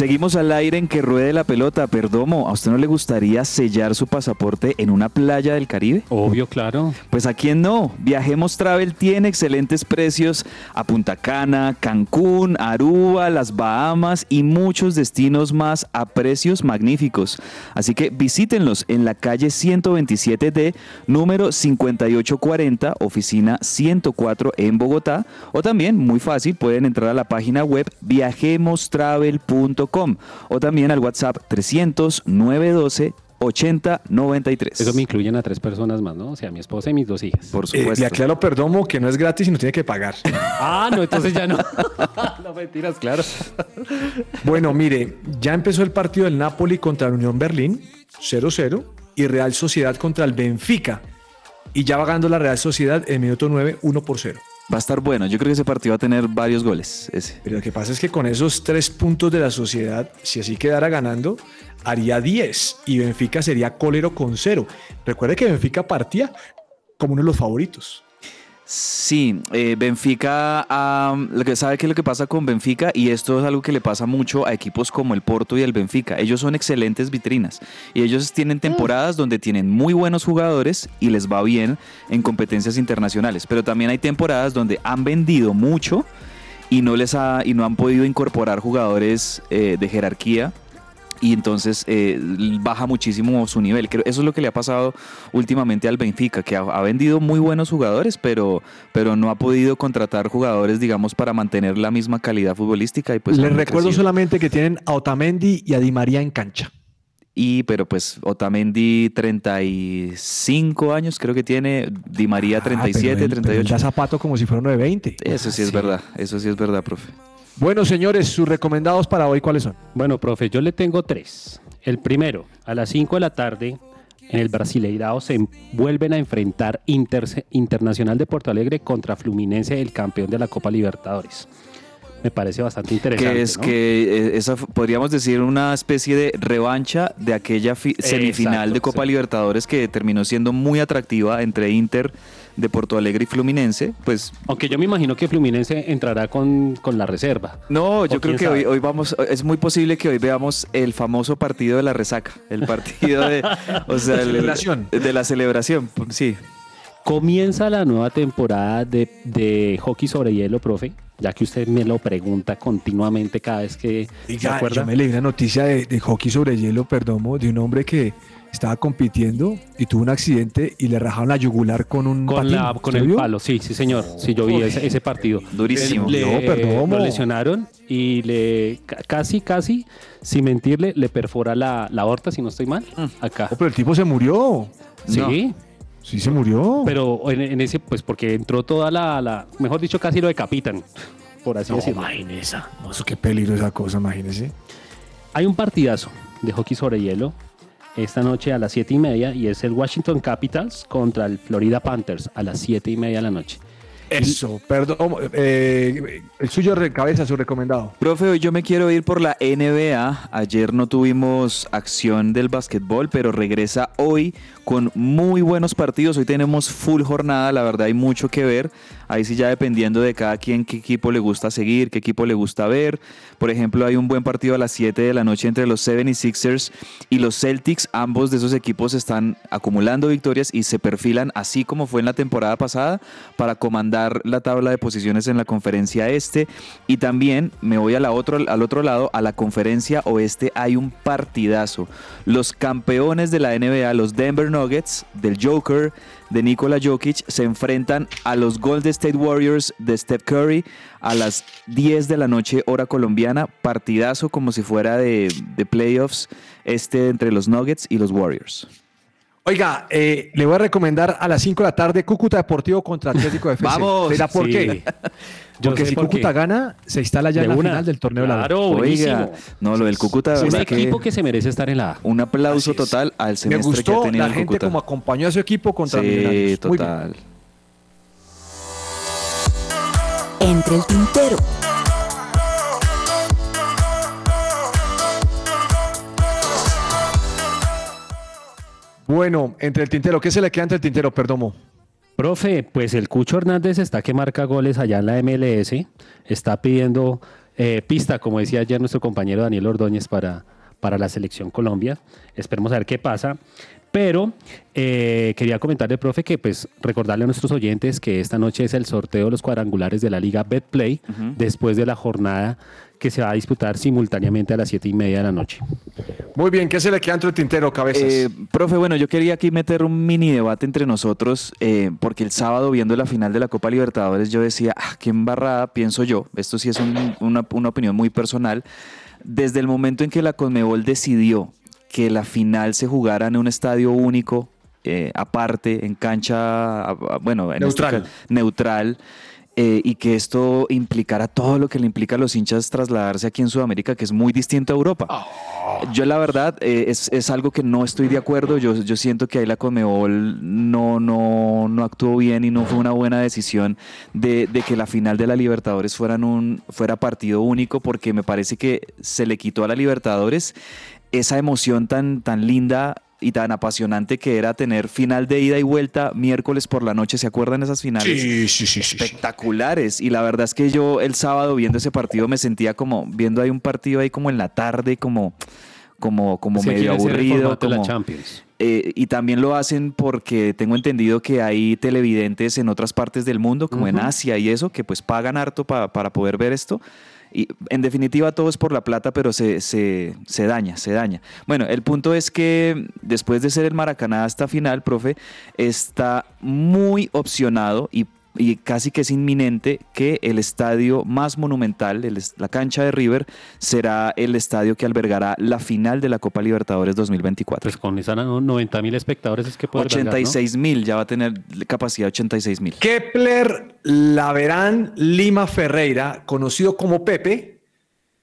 Seguimos al aire en que ruede la pelota. Perdomo, ¿a usted no le gustaría sellar su pasaporte en una playa del Caribe? Obvio, claro. Pues a quién no. Viajemos Travel tiene excelentes precios a Punta Cana, Cancún, Aruba, las Bahamas y muchos destinos más a precios magníficos. Así que visítenlos en la calle 127D, número 5840, oficina 104 en Bogotá. O también, muy fácil, pueden entrar a la página web viajemostravel.com o también al WhatsApp 300 912 8093. Eso me incluyen a tres personas más, ¿no? O sea, mi esposa y mis dos hijas. Por Eh, supuesto. le aclaro, Perdomo, que no es gratis y no tiene que pagar. Ah, no, entonces ya no. no mentiras, claro. Bueno, mire, ya empezó el partido del Napoli contra la Unión Berlín, 0-0, y Real Sociedad contra el Benfica. Y ya va ganando la Real Sociedad en el minuto 9, 1 por 0. Va a estar bueno. Yo creo que ese partido va a tener varios goles. Ese. Pero lo que pasa es que con esos tres puntos de la sociedad, si así quedara ganando, haría 10 y Benfica sería cólero con 0. Recuerde que Benfica partía como uno de los favoritos. Sí, eh, Benfica, lo que sabe que es lo que pasa con Benfica y esto es algo que le pasa mucho a equipos como el Porto y el Benfica. Ellos son excelentes vitrinas y ellos tienen temporadas donde tienen muy buenos jugadores y les va bien en competencias internacionales, pero también hay temporadas donde han vendido mucho y no les ha y no han podido incorporar jugadores eh, de jerarquía y entonces eh, baja muchísimo su nivel. Creo- Eso es lo que le ha pasado últimamente al Benfica, que ha, ha vendido muy buenos jugadores, pero, pero no ha podido contratar jugadores, digamos, para mantener la misma calidad futbolística. Y pues Les recuerdo crecido. solamente que tienen a Otamendi y a Di María en cancha. y pero pues Otamendi 35 años creo que tiene, Di María Ah, pero 37, él- pero él 38. da zapato como si fuera uno de 20. Eso sí es verdad, eso sí es verdad, profe. Bueno, señores, sus recomendados para hoy, ¿cuáles son? Bueno, profe, yo le tengo tres. El primero, a las 5 de la tarde, en el Brasileirao se vuelven a enfrentar Inter- Internacional de Porto Alegre contra Fluminense, el campeón de la Copa Libertadores. Me parece bastante interesante. Que es ¿no? que eh, esa podríamos decir una especie de revancha de aquella fi- semifinal Exacto, de Copa sí. Libertadores que terminó siendo muy atractiva entre Inter de Porto Alegre y Fluminense, pues Aunque yo me imagino que Fluminense entrará con, con la reserva. No, yo creo que hoy, hoy vamos, es muy posible que hoy veamos el famoso partido de la resaca, el partido de, o sea, el- Celebración. de la celebración, sí. Comienza la nueva temporada de, de hockey sobre hielo, profe, ya que usted me lo pregunta continuamente cada vez que se Oiga, acuerda. yo me leí una noticia de, de hockey sobre hielo, perdón, de un hombre que estaba compitiendo y tuvo un accidente y le rajaron la yugular con un Con, patín. la, con ¿Usted el vio? palo, sí, sí, señor. Sí, yo vi ese, ese partido. durísimo. Le, No, Perdomo. lo lesionaron y le ca- casi, casi, sin mentirle, le perfora la, la aorta, si no estoy mal, acá. Oh, pero el tipo se murió. Sí, Sí, se murió. pero en, en ese, pues porque entró toda la, la, mejor dicho, casi lo decapitan, por así no, decirlo. imagínese. No, eso qué peligro esa cosa, imagínese. Hay un partidazo de hockey sobre hielo esta noche a las 7 y media y es el Washington Capitals contra el Florida Panthers a las 7 y media de la noche. Eso, perdón. eh, el suyo cabeza, su recomendado. Profe, hoy yo me quiero ir por la NBA. Ayer no tuvimos acción del básquetbol, pero regresa hoy con muy buenos partidos. Hoy tenemos full jornada, la verdad hay mucho que ver. Ahí sí ya dependiendo de cada quien qué equipo le gusta seguir, qué equipo le gusta ver. Por ejemplo, hay un buen partido a las 7 de la noche entre los 76ers y los Celtics. Ambos de esos equipos están acumulando victorias y se perfilan así como fue en la temporada pasada para comandar la tabla de posiciones en la conferencia este. Y también me voy otro, al otro lado, a la conferencia oeste. Hay un partidazo. Los campeones de la NBA, los Denver Nuggets, del Joker, de Nikola Jokic, se enfrentan a los Golden State Warriors de Steph Curry a las 10 de la noche, hora colombiana. Partidazo como si fuera de, de playoffs este entre los Nuggets y los Warriors. Oiga, eh, le voy a recomendar a las 5 de la tarde Cúcuta Deportivo contra Atlético de FC. ¡Vamos! ¿Será por Sí. qué? Yo Porque si por Cúcuta qué. gana, se instala ya De en la una. final del torneo de la Claro, Oiga, buenísimo. no, lo del Cúcuta, de Es un que equipo que se merece estar en la A. un aplauso total al Me semestre que ha gustó tenido la gente Cúcuta. como acompañó a su equipo contra Sí, Millonarios. Muy bien. total. Entre el tintero. Bueno, entre el tintero, ¿qué se le queda entre el tintero, Perdomo? Profe, pues el Cucho Hernández está que marca goles allá en la MLS, está pidiendo eh, pista, como decía ayer nuestro compañero Daniel Ordóñez, para, para la selección Colombia. Esperemos a ver qué pasa. Pero eh, quería comentarle, profe, que pues recordarle a nuestros oyentes que esta noche es el sorteo de los cuadrangulares de la Liga Betplay, después de la jornada que se va a disputar simultáneamente a las siete y media de la noche. Muy bien, ¿qué se le queda entre el tintero, cabezas? Eh, profe, bueno, yo quería aquí meter un mini debate entre nosotros, eh, porque el sábado viendo la final de la Copa Libertadores yo decía, ah, qué embarrada, pienso yo, esto sí es un- una, una opinión muy personal, desde el momento en que la Conmebol decidió que la final se jugara en un estadio único, eh, aparte, en cancha, bueno, en este Neutral. ca- neutral, eh, y que esto implicara todo lo que le implica a los hinchas trasladarse aquí en Sudamérica, que es muy distinto a Europa. Yo la verdad eh, es, es algo que no estoy de acuerdo. Yo, yo siento que ahí la Conmebol no, no, no actuó bien y no fue una buena decisión de, de que la final de la Libertadores fueran un, fuera partido único porque me parece que se le quitó a la Libertadores esa emoción tan, tan linda y tan apasionante que era tener final de ida y vuelta miércoles por la noche. ¿Se acuerdan esas finales? sí, sí, sí, sí. espectaculares. Y la verdad es que yo el sábado viendo ese partido me sentía como viendo ahí un partido ahí como en la tarde, como, como, como Se medio aburrido. la como- Champions. eh, y también lo hacen porque tengo entendido que hay televidentes en otras partes del mundo, como en Asia y eso, que pues pagan harto pa- para poder ver esto. Y en definitiva todo es por la plata, pero se, se, se daña, se daña. Bueno, el punto es que después de ser el Maracaná hasta final, profe, está muy opcionado y y casi que es inminente que el estadio más monumental, el es- la cancha de River, será el estadio que albergará la final de la Copa Libertadores 2024. Pues con esas 90 mil espectadores es que puede albergar, ¿no? 86 mil, ya va a tener capacidad de 86 mil. Kepler Laverán Lima Ferreira, conocido como Pepe,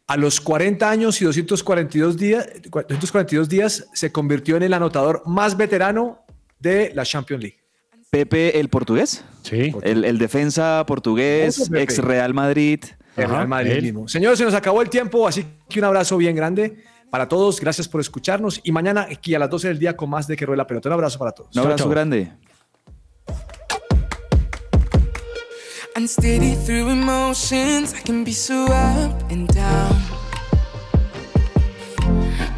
a los 40 años y 242 días, 242 días se convirtió en el anotador más veterano de la Champions League. Pepe, el portugués, Sí. el, el defensa portugués, ex Real Madrid. El Real Madrid mismo. Señores, se nos acabó el tiempo, así que un abrazo bien grande para todos. Gracias por escucharnos y mañana aquí a las 12 del día con más de que ruede la pelota. Un abrazo para todos. Un abrazo chao. grande. Unsteady through emotions, I can be so up and down.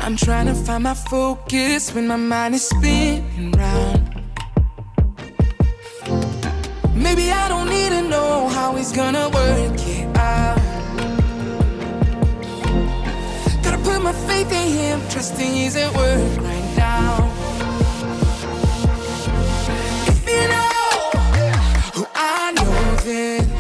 I'm trying to find my focus when my mind is spinning round. Maybe I don't need to know how he's gonna work it out. Gotta put my faith in him, trusting he's at work right now. If you know who I know, then.